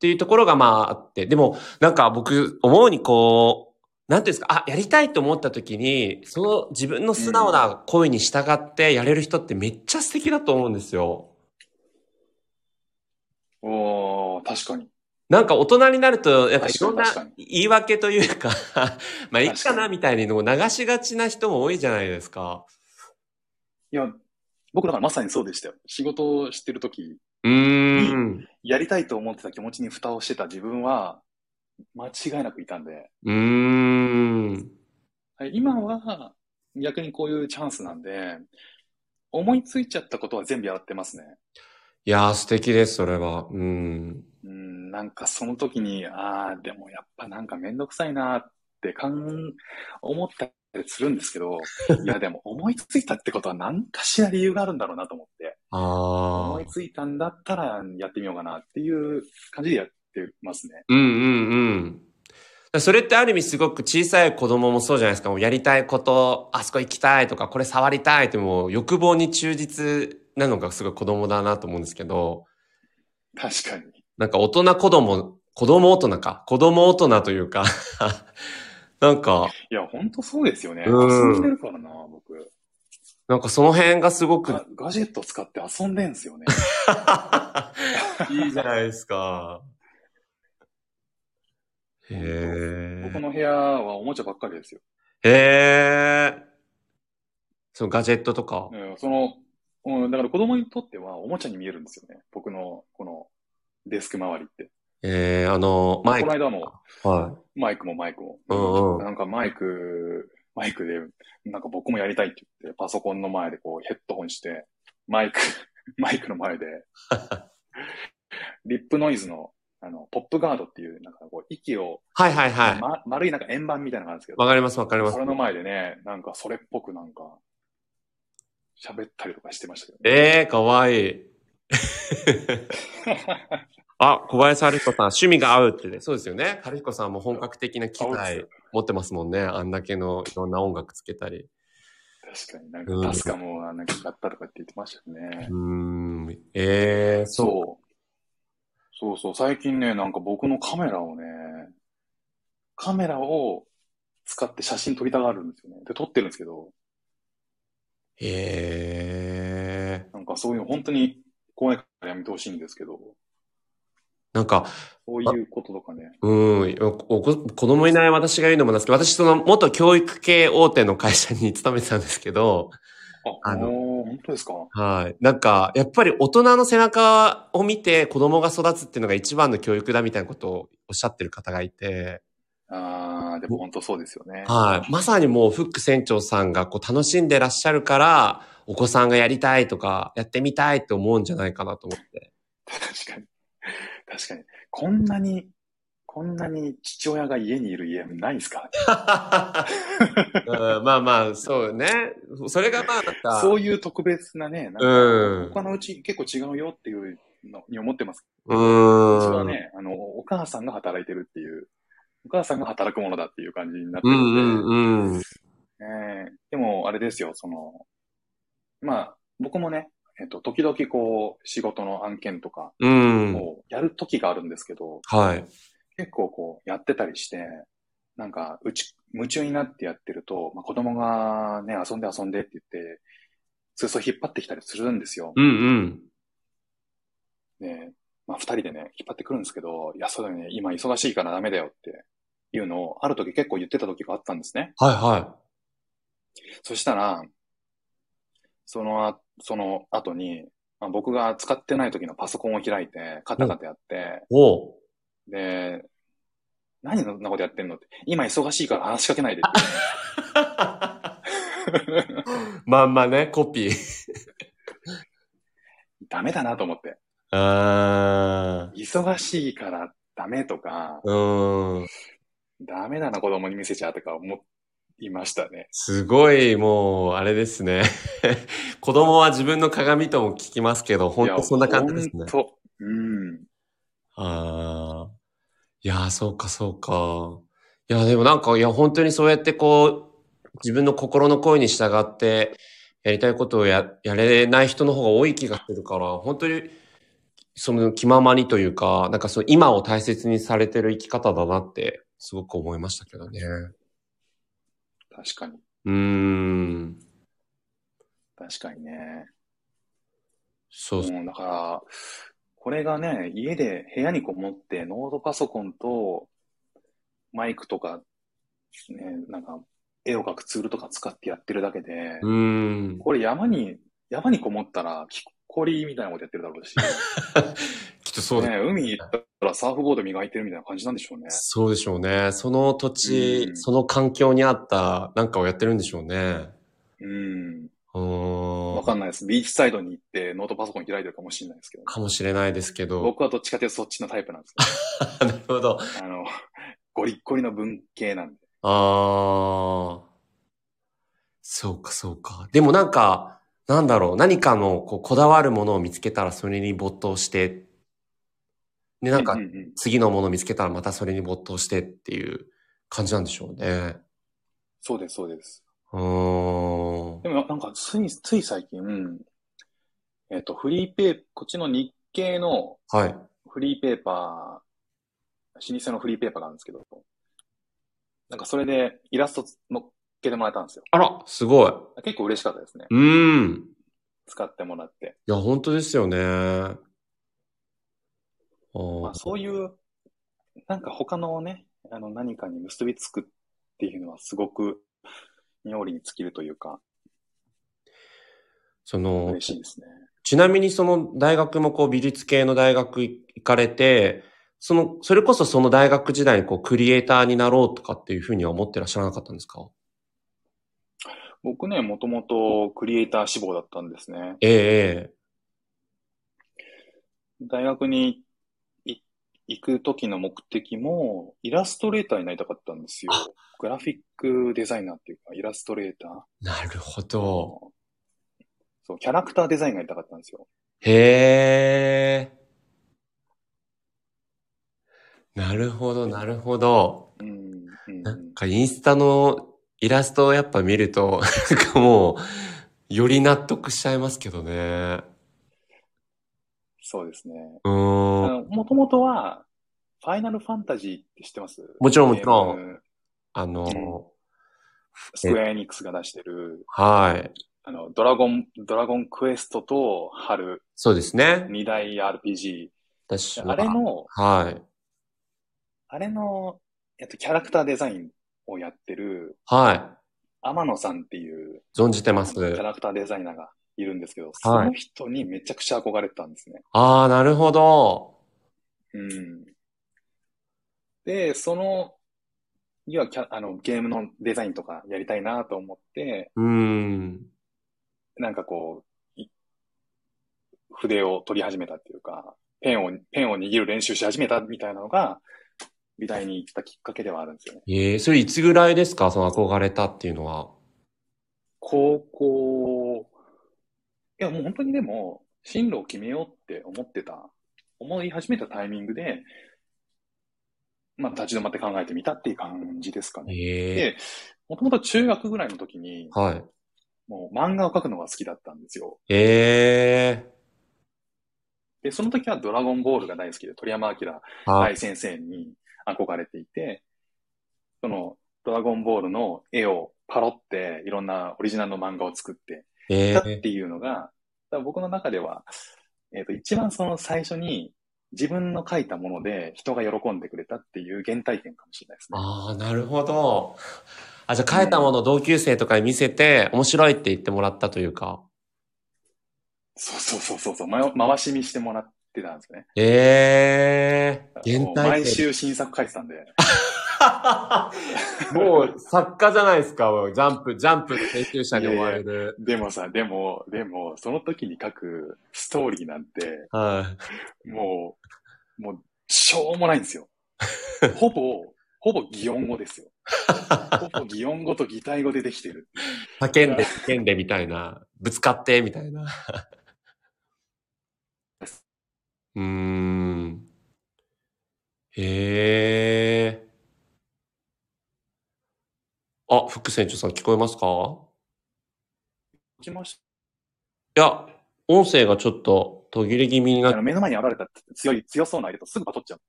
っていうところがまああって、でもなんか僕思うにこう、なんていうんですか、あ、やりたいと思った時に、その自分の素直な声に従ってやれる人ってめっちゃ素敵だと思うんですよ。おー、確かに。なんか大人になると、やっぱいろんな言い訳というか、まあいいかなみたいにのを流しがちな人も多いじゃないですか。いや、僕だからまさにそうでしたよ。仕事をしてるとき、うーん。やりたいと思ってた気持ちに蓋をしてた自分は、間違いなくいたんで、うーん。はい今は逆にこういうチャンスなんで、思いついちゃったことは全部やってますね。いやー素敵です、それは。うん。うん、なんかその時に、ああ、でもやっぱなんかめんどくさいなってかん、思ったりするんですけど、いやでも思いついたってことは何かしら理由があるんだろうなと思って、ああ思い。ついたんだったらやってみようかなっていう感じでやってますね。うんうんうん。それってある意味すごく小さい子供もそうじゃないですか。もうやりたいこと、あそこ行きたいとか、これ触りたいってもう欲望に忠実なのがすごい子供だなと思うんですけど、確かに。なんか大人子供、子供大人か。子供大人というか、なんか、いや、ほんとそうですよね。うん遊んでるからな、僕。なんかその辺がすごくガガジェット使って遊んでんすよね。いいじゃないですか。へ僕の部屋はおもちゃばっかりですよ。え。へえ。そのガジェットとか。うんその、うん、だから子供にとってはおもちゃに見えるんですよね。僕のこのデスク周りって。ええあの、マイク。この間もはマイクもマイクも。うんうんなんかマイク、マイクで、なんか僕もやりたいって言って、パソコンの前でこうヘッドホンして、マイク、マイクの前で、リップノイズの、あの、ポップガードっていう、なんかこう、息を、はいはいはい。ま、丸いなんか円盤みたいなのがあるんですけど、わかりますわかりますそ。れの前でね、なんかそれっぽくなんか、喋ったりとかしてましたけど、ええー、かわいい。あ、小林春彦さん、趣味が合うってね。そうですよね。春彦さんも本格的な機材持ってますもんね。あんだけのいろんな音楽つけたり。確かになんか、タスカもなんか買ったとかって言ってましたよね。うーん。ええー、そう。そう。そう。最近ね、なんか僕のカメラをね、カメラを使って写真撮りたがるんですよね。で、撮ってるんですけど、ええー。なんかそういうの本当に怖いからやめてほしいんですけど、なんか、そういうこととかね。うん、子子供いない私が言うのもなんですけど、私その元教育系大手の会社に勤めてたんですけど、あ、あの本当ですか？はい。なんか、やっぱり大人の背中を見て子供が育つっていうのが一番の教育だみたいなことをおっしゃってる方がいて、あー、でも本当そうですよね。はい。まさにもうフック船長さんがこう楽しんでらっしゃるから、お子さんがやりたいとか、やってみたいって思うんじゃないかなと思って。確かに。確かに。こんなに、こんなに父親が家にいる家ないですか？らね。うんまあまあ、そうよね。それがまあなんか、そういう特別なね、なんかうん。他のうち結構違うよっていうのに思ってます。うん。はね、あの、お母さんが働いてるっていう、お母さんが働くものだっていう感じになってうるので、んうんうん。えーでも、あれですよ、その、まあ、僕もね、えっと、時々こう、仕事の案件とかうん。をやる時があるんですけど、はい。結構こう、やってたりして、なんか、うち、夢中になってやってると、まあ、子供がね、遊んで遊んでって言って、裾引っ張ってきたりするんですよ。うんうん。で、まあ、二人でね、引っ張ってくるんですけど、いや、そうだよね、今忙しいからダメだよっていうのを、ある時結構言ってた時があったんですね。はいはそしたら、そのあ、その後に、まあ、僕が使ってない時のパソコンを開いて、カタカタやって、い。おう。で、何そんなことやってんのって、今忙しいから話しかけないでって。まんまね、コピー。ダメだなと思って。あ忙しいからダメとか、ー。うん。ダメだな子供に見せちゃうとか思いましたね。すごい、もう、あれですね。子供は自分の鏡とも聞きますけど、本当そんな感じですね本。当うん。ああ。いやー、そうか、そうか。いや、でもなんか、いや、本当にそうやってこう、自分の心の声に従って、やりたいことをや、やれない人の方が多い気がするから、本当に、その気ままにというか、なんかその今を大切にされてる生き方だなって、すごく思いましたけどね。確かに。うーん。確かにね。そうそう。うん、だから、これがね、家で部屋にこもってノートパソコンとマイクとか、ね、なんか絵を描くツールとか使ってやってるだけで、うーん。これ山に、山にこもったら、木こりみたいなことやってるだろうし、とそう、ね、海に行ったらサーフボード磨いてるみたいな感じなんでしょうね。そうでしょうね。その土地、うんその環境に合ったなんかをやってるんでしょうね。うん。わかんないです。ビーチサイドに行ってノートパソコン開いてるかもしれないですけど、かもしれないですけど。僕はどっちかというとそっちのタイプなんですけ なるほど。ど、あの、ゴリッゴリの文系なんで。ああ。そうか、そうか。でもなんか、なんだろう。何かのこうこだわるものを見つけたらそれに没頭して、で、なんか次のものを見つけたらまたそれに没頭してっていう感じなんでしょうね。そうです、そうです。うーんで。もなんかつい、つい最近、えっ、と、フリーペー、こっちの日系のはい。フリーペーパー、老舗のフリーペーパーがあるんですけど、なんかそれでイラスト乗っけてもらえたんですよ。あら、すごい。結構嬉しかったですね。うーん。使ってもらって。いや、本当ですよね。あまーあ、そういう、なんか他のね、あの何かに結びつくっていうのはすごく妙利に尽きるというか、その嬉、しいですね。ちなみにその大学もこう美術系の大学行かれて、その、それこそその大学時代にこうクリエイターになろうとかっていうふうには思ってらっしゃらなかったんですか？僕ね、もともとクリエイター志望だったんですね。ええ大学にい行く時の目的も、イラストレーターになりたかったんですよ。グラフィックデザイナーっていうか、イラストレーター。なるほど。そう、キャラクターデザインがやりたかったんですよ。へー。なるほど、なるほど。うん。うんなんかインスタのイラストをやっぱ見ると、なんかもう、より納得しちゃいますけどね。そうですね。うーん。もともとは、ファイナルファンタジーって知ってます？もちろんもちろんあの、うんスクエアエニックスが出してる、はい。あの、ドラゴン、ドラゴンクエストと春、そうですね。二大 RPG。私はあれの、はい。あれの、えっと、キャラクターデザインをやってる、は天野さんっていう、い。存じてます。キャラクターデザイナーがいるんですけど、その人にめちゃくちゃ憧れてたんですね。ああ、なるほど。うん。で、その、にはキャあの、ゲームのデザインとかやりたいなと思って、うーん。なんかこう、い筆を取り始めたっていうか、ペンを、ペンを握る練習し始めたみたいなのが、美大に行ったきっかけではあるんですよね。ええそれいつぐらいですか？その憧れたっていうのは。高校、いやもう本当にでも、進路を決めようって思ってた、思い始めたタイミングで、まあ立ち止まって考えてみたっていう感じですかね。ええで、もともと中学ぐらいの時に、はい。もう漫画を描くのが好きだったんですよ。ええで、その時はドラゴンボールが大好きで、鳥山明はい。大先生に憧れていて、そのドラゴンボールの絵をパロっていろんなオリジナルの漫画を作ってえっていうのが、だから僕の中では、えっ、と、一番その最初に自分の書いたもので人が喜んでくれたっていう原体験かもしれないですね。ああ、なるほど。あ、じゃあ書いたものを同級生とかに見せて、面白いって言ってもらったというか。そうそうそうそうそう、ま回し見してもらってたんですね。ええもう原体験。毎週新作書いてたんで。もう作家じゃないですか、ジャンプ、ジャンプの編集者に追われる。でもさ、でも、でも、その時に書くストーリーなんて、はい。もう、もう、しょうもないんですよ。ほぼ、ほぼ擬音語ですよ。ほぼ擬音語と擬態語でできてる。叫んで、叫んでみたいな。ぶつかって、みたいな。うーん。へえ。あ、副船長さん聞こえますか？落ちましいや、音声がちょっと途切れ気味になっあの目の前に現れた強い、強そうな相手とすぐパトっちゃう。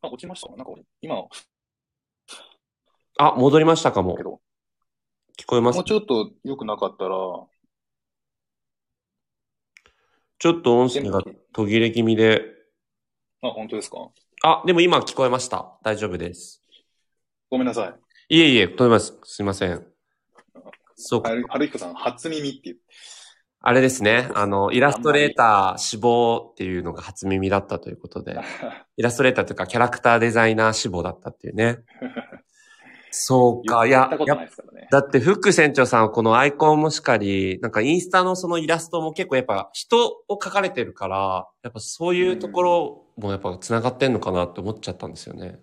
あ、落ちましたなんか俺、今、あ、戻りましたかもけ。ど、聞こえます？もうちょっと良くなかったら、ちょっと音声が途切れ気味で。あ、本当ですか？あ、でも今聞こえました。大丈夫です。ごめんなさい。いえいえ、とります。すいません。そうかは。るひこさん、初耳って言って、あれですね。あの、イラストレーター志望っていうのが初耳だったということで。イラストレーターというかキャラクターデザイナー志望だったっていうね。そうか。いや。だってフック船長さんはこのアイコンもしかり、なんかインスタのそのイラストも結構やっぱ人を描かれてるから、やっぱそういうところもやっぱ繋がってんのかなって思っちゃったんですよね。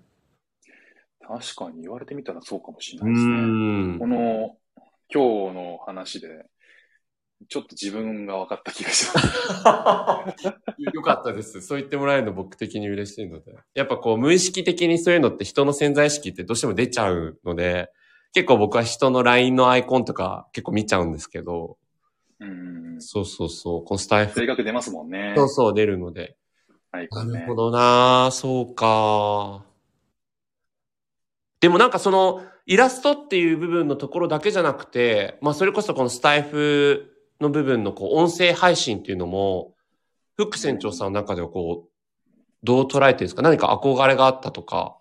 確かに言われてみたらそうかもしれうないですね。んこ。の、今日の話で、ちょっと自分が分かった気がします。よかったです。そう言ってもらえるの僕的に嬉しいので。やっぱこう無意識的にそういうのって人の潜在意識ってどうしても出ちゃうので、結構僕は人の LINE のアイコンとか結構見ちゃうんですけど、うん。そうそうそう、このスタイフ、性格出ますもんね。そうそう出るので。はい、ねなるほ。どなそうか。でもなんかそのイラストっていう部分のところだけじゃなくて、まあそれこそこのスタイフの部分のこう音声配信っていうのも、フック船長さんの中ではこう、どう捉えてるんですか？何か憧れがあったとか。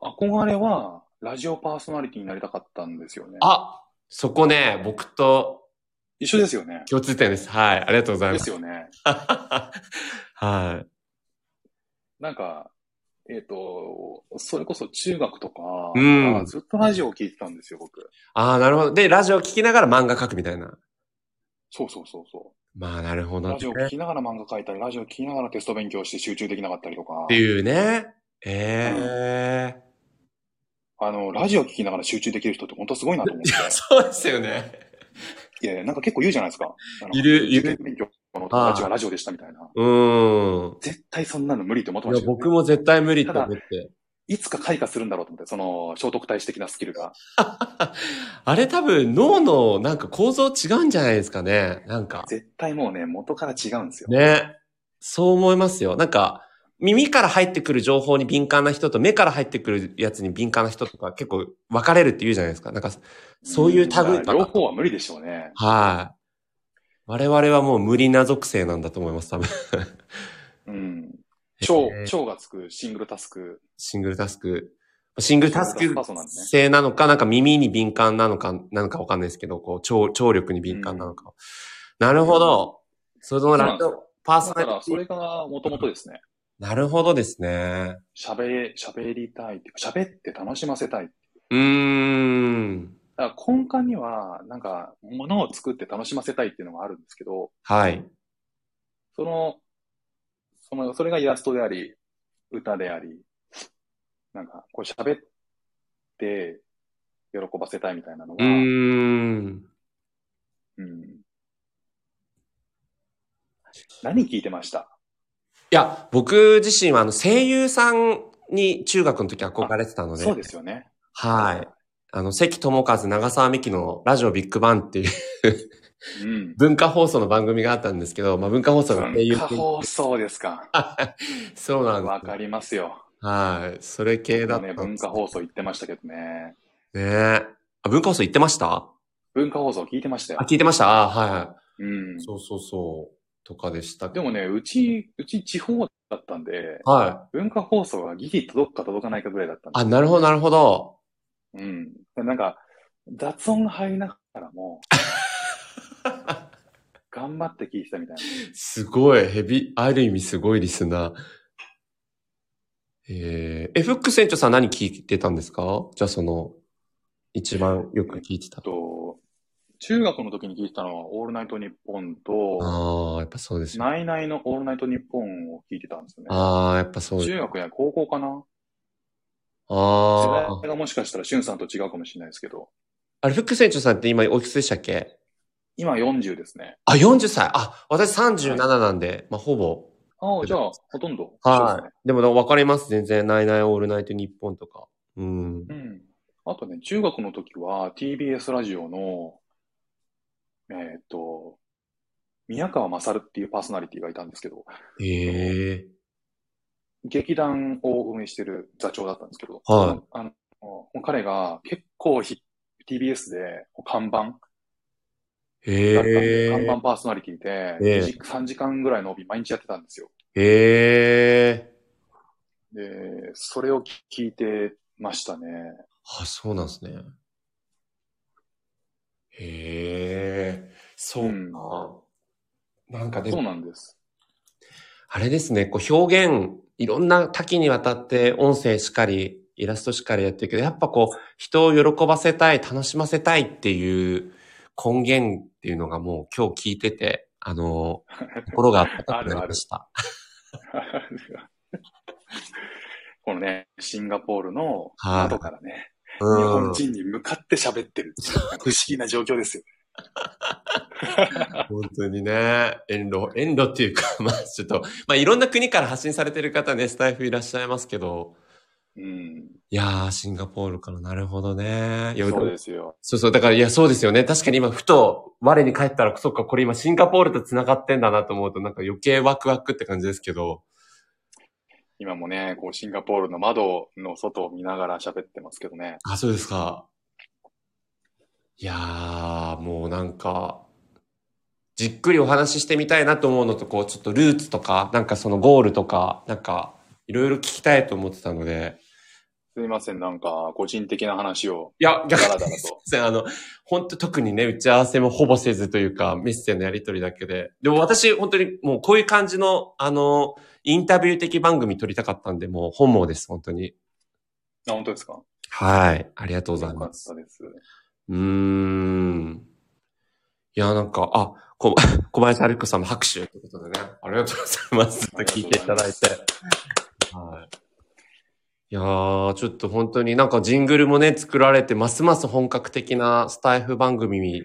憧れは、ラジオパーソナリティになりたかったんですよね。あそこね、僕と一緒ですよね。共通点です。はい。ありがとうございでますす。よね。はい。なんか、えっ、と、それこそ中学とか、うんずっとラジオを聞いてたんですよ、僕。ああ、なるほど。で、ラジオ聞きながら漫画描くみたいな。そうそうそうそまあ、なるほどね。ラジオ聞きながら漫画描いたり、ラジオ聞きながらテスト勉強して集中できなかったりとかって、いうね。ええあの、ラジオ聞きながら集中できる人って本当すごいなと思って。そうですよね。いやいや、なんか結構言うじゃないですか。いるいる勉強の友達はラジオでしたみたいな。うーん。絶対そんなの無理って思ってまいや、したよ、ね。僕も絶対無理と思って。いつか開花するんだろうと思って、その、聖徳太子的なスキルが。あれ多分脳のなんか構造違うんじゃないですかね。なんか。絶対もうね、元から違うんですよ。ね。そう思いますよ。なんか、耳から入ってくる情報に敏感な人と目から入ってくるやつに敏感な人とか結構分かれるって言うじゃないですか。なんか、そういう類かなまあ両方は無理でしょうね。はい。我々はもう無理な属性なんだと思います、多分。うん。超超がつくシングルタスク。シングルタスク。シングルタスク性なのか、なんか耳に敏感なのか、なのかわかんないですけど、こう、聴、聴力に敏感なのか。なるほど。そのラジそうなんオ、パーソナリティ。それが元々ですね。なるほどですね。喋、喋りたいっていうか、喋って楽しませたい。うーん。だから根幹には、なんか、物を作って楽しませたいっていうのがあるんですけど、はい。その、その、それがイラストであり、歌であり、なんか、こう喋って、喜ばせたいみたいなのうが、ーん。うん何聞いてました？いや、僕自身はあの声優さんに中学の時憧れてたので、そうですよね。はい。あの、関智和、長澤美希のラジオビッグバンっていううん。文化放送の番組があったんですけど、まあ文化放送が声優文化放送ですか。そうなんですわかりますよ。はい。それ系だったね、文化放送行ってましたけどね。ねえ。あ、文化放送行ってました？文化放送聞いてましたよあ、。聞いてました？あはいはうんい。。そうそうそう。とかでしたでもね、うち、うち地方だったんで、はい。文化放送がギリ届くか届かないかぐらいだったんであ、なるほど、なるほど。うん。なんか、雑音入りながらも、頑張って聞いてたみたいな。すごい、ヘビ、ある意味すごいリスナー。えー、え、フック船長さん何聞いてたんですか？じゃあその、一番よく聞いてた。と、中学の時に聞いてたのは、オールナイトニッポンと、ああ、やっぱそうですよ。ナイナイのオールナイトニッポンを聞いてたんですよね。ああ、やっぱそうです。中学や高校かな？世あ代がもしかしたらしゅんさんと違うかもしれないですけど、あ。あれ、フック船長さんって今おいくつでしたっけ？今40ですね。あ、40歳。あ、私37なんで、まあ、ほぼ。ああ、じゃあ、ほとんど。はい。でも、わかります。全然、ナイナイオールナイトニッポンとか。うん。うん。あとね、中学の時は TBS ラジオの、えーっと、宮川勝っていうパーソナリティがいたんですけど、へえ。劇団を運営してる座長だったんですけど、はいあの、もう彼が結構ひ TBS で看板だったんで、へ看板え。パーソナリティで、ええ2時3時間ぐらいの帯毎日やってたんですよ。へえ。で、それを聞いてましたね。あ、そうなんですね。へえ。そうか。なんかでも、そうなんです。あれですね、こう表現、いろんな多岐にわたって音声しかり、イラストしかりやってるけど、やっぱこう、人を喜ばせたい、楽しませたいっていう根源っていうのがもう今日聞いてて、あの、心が温かくなりました。このね、シンガポールのはい窓からね、日うん本。人に向かって喋ってるって不思議な状況ですよ。本当にね、遠路、遠路っていうか、まあちょっと、まあいろんな国から発信されてる方ね、スタイフいらっしゃいますけど、うん。いやー、シンガポールからなるほどね。そうですよ。そうそう、だから、いや、そうですよね。確かに今、ふと、我に返ったら、そっか、これ今、シンガポールと繋がってんだなと思うと、なんか余計ワクワクって感じですけど。今もね、こうシンガポールの窓の外を見ながら喋ってますけどね。あ、そうですか。いやー、もうなんか、じっくりお話ししてみたいなと思うのと、こう、ちょっとルーツとか、なんかそのゴールとか、なんか、いろいろ聞きたいと思ってたので、すいません、なんか、個人的な話を。いや、逆にだらだらとすいませんあの、本当特にね、打ち合わせもほぼせずというか、メッセージのやり取りだけで。でも私、本当にもうこういう感じの、あの、インタビュー的番組撮りたかったんで、もう本望です、本当に。あ、本当ですか？はい。ありがとうございよかっます。たです。うーん。いいや、なんか、あ、こ 小林春子さんも拍手ということでね、ありがとうございます。と聞いていただいて。はい。いやー、ちょっと本当になんかジングルもね、作られて、ますます本格的なスタイフ番組に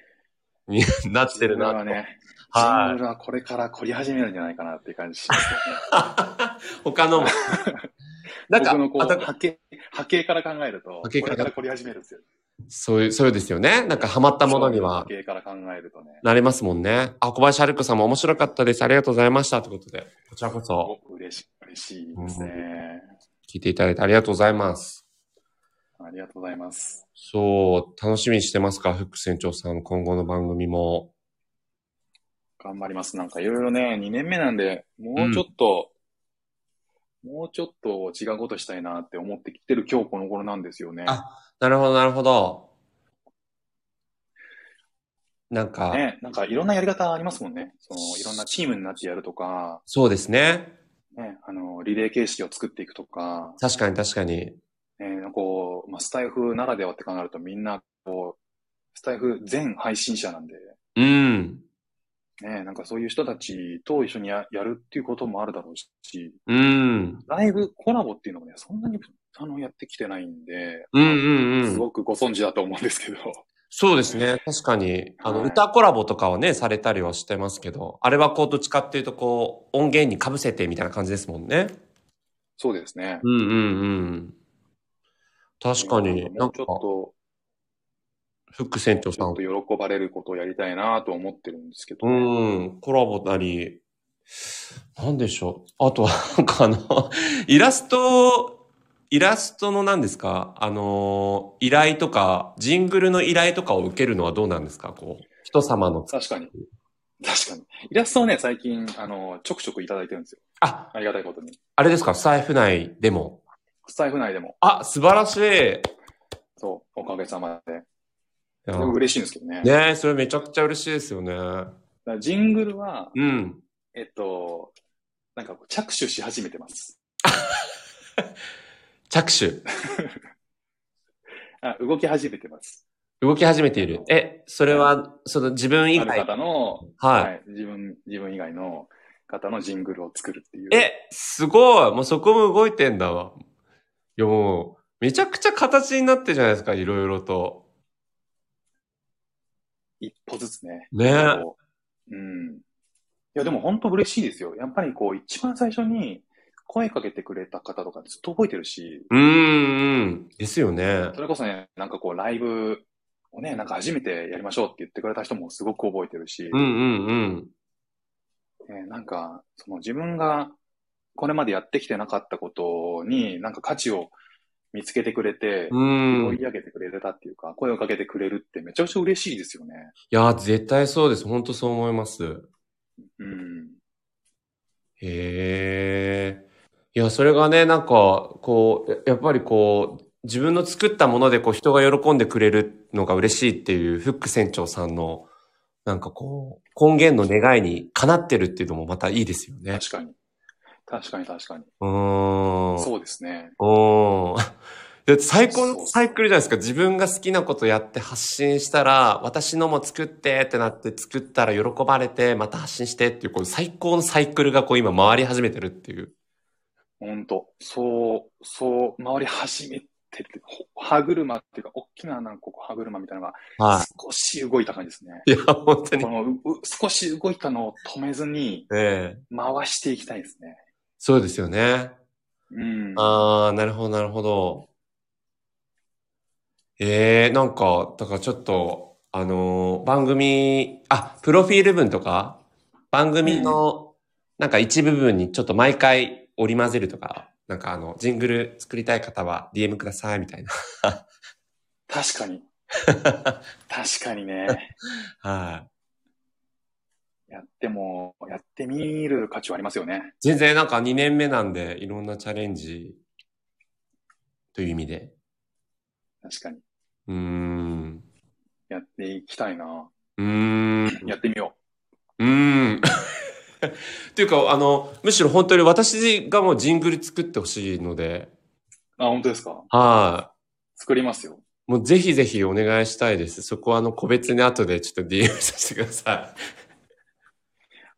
になってるなと。ジングルはね、ジはいングルはこれから凝り始めるんじゃないかなっていう感じしますよね。他のも。なんか、僕の波形、波形から考えると、波形から凝り始めるんですよ。そういう、そうですよね。なんかハマったものに波は形から考えるとね。なれますもんね。あ、小林春子さんも面白かったです。ありがとうございました。ということで、こちらこそお嬉しい、嬉しいですね。聞いていただいてありがとうございます。ありがとうございます。そう、楽しみにしてますか、フック船長さん、今後の番組も。頑張ります。なんかいろいろね、2年目なんで、もうちょっと、もうちょっと違うことしたいなって思ってきてる今日この頃なんですよね。あなるほど、なるほど。なんか、ね、なんかいろんなやり方ありますもんね。そのいろんなチームになってやるとか、そうですね。ね、あの、リレー形式を作っていくとか、確かに確かに。ね、こう、まあ、スタイフならではって考えるとみんな、こう、スタイフ全配信者なんで、うん。ね、なんかそういう人たちと一緒にややるっていうこともあるだろうし、うん。ライブコラボっていうのもね、そんなにあのやってきてないんで、うんうんうん。すごくご存知だと思うんですけど、そうですね。確かに、あの、はい歌コラボとかはね、されたりはしてますけど、あれはこう、どっちかっていうと、こう、音源に被せてみたいな感じですもんね。そうですね。うんうんうん。確かに、なんかちょっ、と、フック船長ちさんょっと喜ばれることをやりたいなと思ってるんですけど、うん、コラボなり、なんでしょう。あとは、なんかあの、イラスト、イラストの何ですか？あの、依頼とか、ジングルの依頼とかを受けるのはどうなんですか？こう、人様の。確かに。確かに。イラストをね、最近、あの、ちょくちょくいただいてるんですよ。あ、ありがたいことに。あれですか？財布内でも。スタイフ内でも、あ、素晴らしい。そう、おかげさまで。でも嬉しいんですけどね。ねえ、それめちゃくちゃ嬉しいですよね。ジングルは、うん。えっと、なんか着手し始めてます。着手。あ動き始めてます。動き始めている。え、それは、その自分以外？方の、はい。自分、自分以外の方のジングルを作るっていう。え、すごいもうそこも動いてんだわ。いやもう、めちゃくちゃ形になってるじゃないですか、いろいろと。一歩ずつね。ねううん。いや、でも本当嬉しいですよ。やっぱりこう、一番最初に声かけてくれた方とかずっと覚えてるし、うーん、うん。ですよねそ。れこそね、なんかこう、ライブをね、なんか初めてやりましょうって言ってくれた人もすごく覚えてるし、うんうんうん。ねなんか、その自分がこれまでやってきてなかったことに、なんか価値を見つけてくれて、う追ん。いい上げてくれたっていうか、声をかけてくれるってめちゃくちゃ嬉しいですよね。や、絶対そうです。本当そう思います。うん。へえ。いや、それがね、なんか、こう、ややっぱりこう、自分の作ったものでこう人が喜んでくれるのが嬉しいっていうフック船長さんの、なんかこう、根源の願いにかなってるっていうのもまたいいですよね。確かに。確かに確かに。うーん。そうですね。おー。だって最高のサイクルじゃないですか。自分が好きなことやって発信したら、私のも作ってってなって作ったら喜ばれて、また発信してっていう、こう最高のサイクルがこう今回り始めてるっていう。本当そう、そう、回り始めてて、ほ歯車っていうか、大きななんかこう歯車みたいなのがは少し動いた感じですね。い。いや、本当にこ。のうう少し動いたのを止めずにええ回していきたいですね。そうですよね。うん。ああ、なるほど、なるほど。ええなんか、だからちょっと、あのー番組、あ、プロフィール文とか、番組の、なんか一部分にちょっと毎回織り交ぜるとか、なんかあの、ジングル作りたい方は DM ください、みたいな。確かに。確かにね。はい。やっても、やってみる価値はありますよね。全然なんか2年目なんで、いろんなチャレンジという意味で。確かに。うーん。やっていきたいな。うーん。やってみようーん。っていうか、あの、むしろ本当に私がもうジングル作ってほしいので、う。あ、本当ですか？は作りますよ。もうぜひぜひお願いしたいです。そこはあの個別に後でちょっと DM させてくださ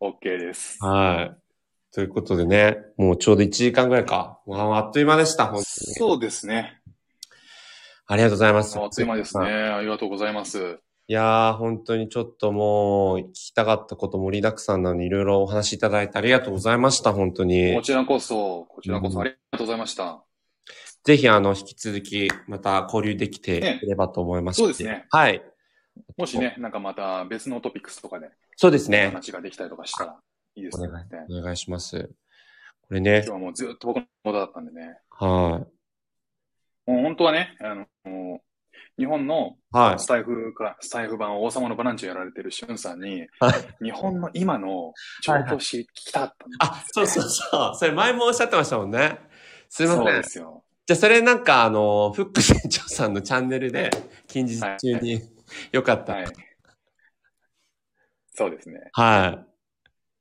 OK ですい。。はい。ということでね、もうちょうど1時間ぐらいか。もうあっという間でした、本当に。そうですね。ありがとうございます。あっという間ですね。。ありがとうございます。いやー、本当にちょっともう、聞きたかったこと盛りだくさんなのにいろいろお話しいただいてありがとうございました、本当にこ。ちらこそ、こちらこうんそありがとうございました。ぜひ、あの、引き続き、また交流できていればと思いますし、そうですねはい。もしね、なんかまた別のトピックスとかでそうですね。話ができたりとかしたらいいですね。お願いします。これね日、はもうずっと僕のことだったんでね。はい。もう本当はね、あの、日本のはい。スタイフか、スタイフ版王様のバランチをやられてるしゅんさんに、はい日本の今の状況を知り聞きたかったんですあ、そうそうそう。それ前もおっしゃってましたもんね。すいません。そうですよ。じゃあ、それなんか、あの、フック船長さんのチャンネルで、近日中に、よかったら、はい。そうですね。は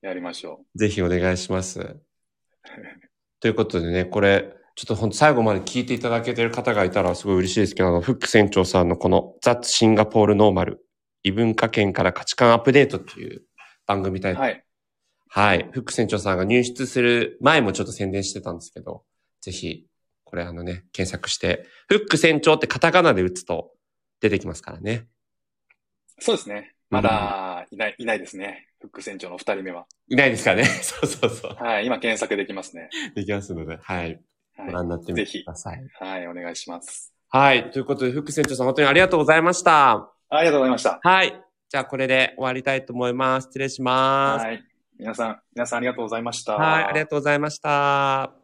やりましょい。ぜひお願いします。ということでね、これ、ちょっと本当最後まで聞いていただけてる方がいたらすごい嬉しいですけど、あの、フック船長さんのこの、ザ・シンガポール・ノーマル、異文化圏から価値観アップデートっていう番組タイう。トルはい。はい。フック船長さんが入室する前もちょっと宣伝してたんですけど、ぜひ、これあのね、検索して、フック船長ってカタカナで打つと出てきますからね。そうですね。まだいない、いないですね。フック船長の二人目は。いないですからね。そうそうそう。はい。今検索できますね。できますので、はい。ご覧はになってみてください。い。はい。お願いします。はい。ということで、フック船長さん本当にありがとうございました。ありがとうございました。はい。じゃあこれで終わりたいと思います。失礼します。はい。皆さん、皆さんありがとうございました。はい。ありがとうございました。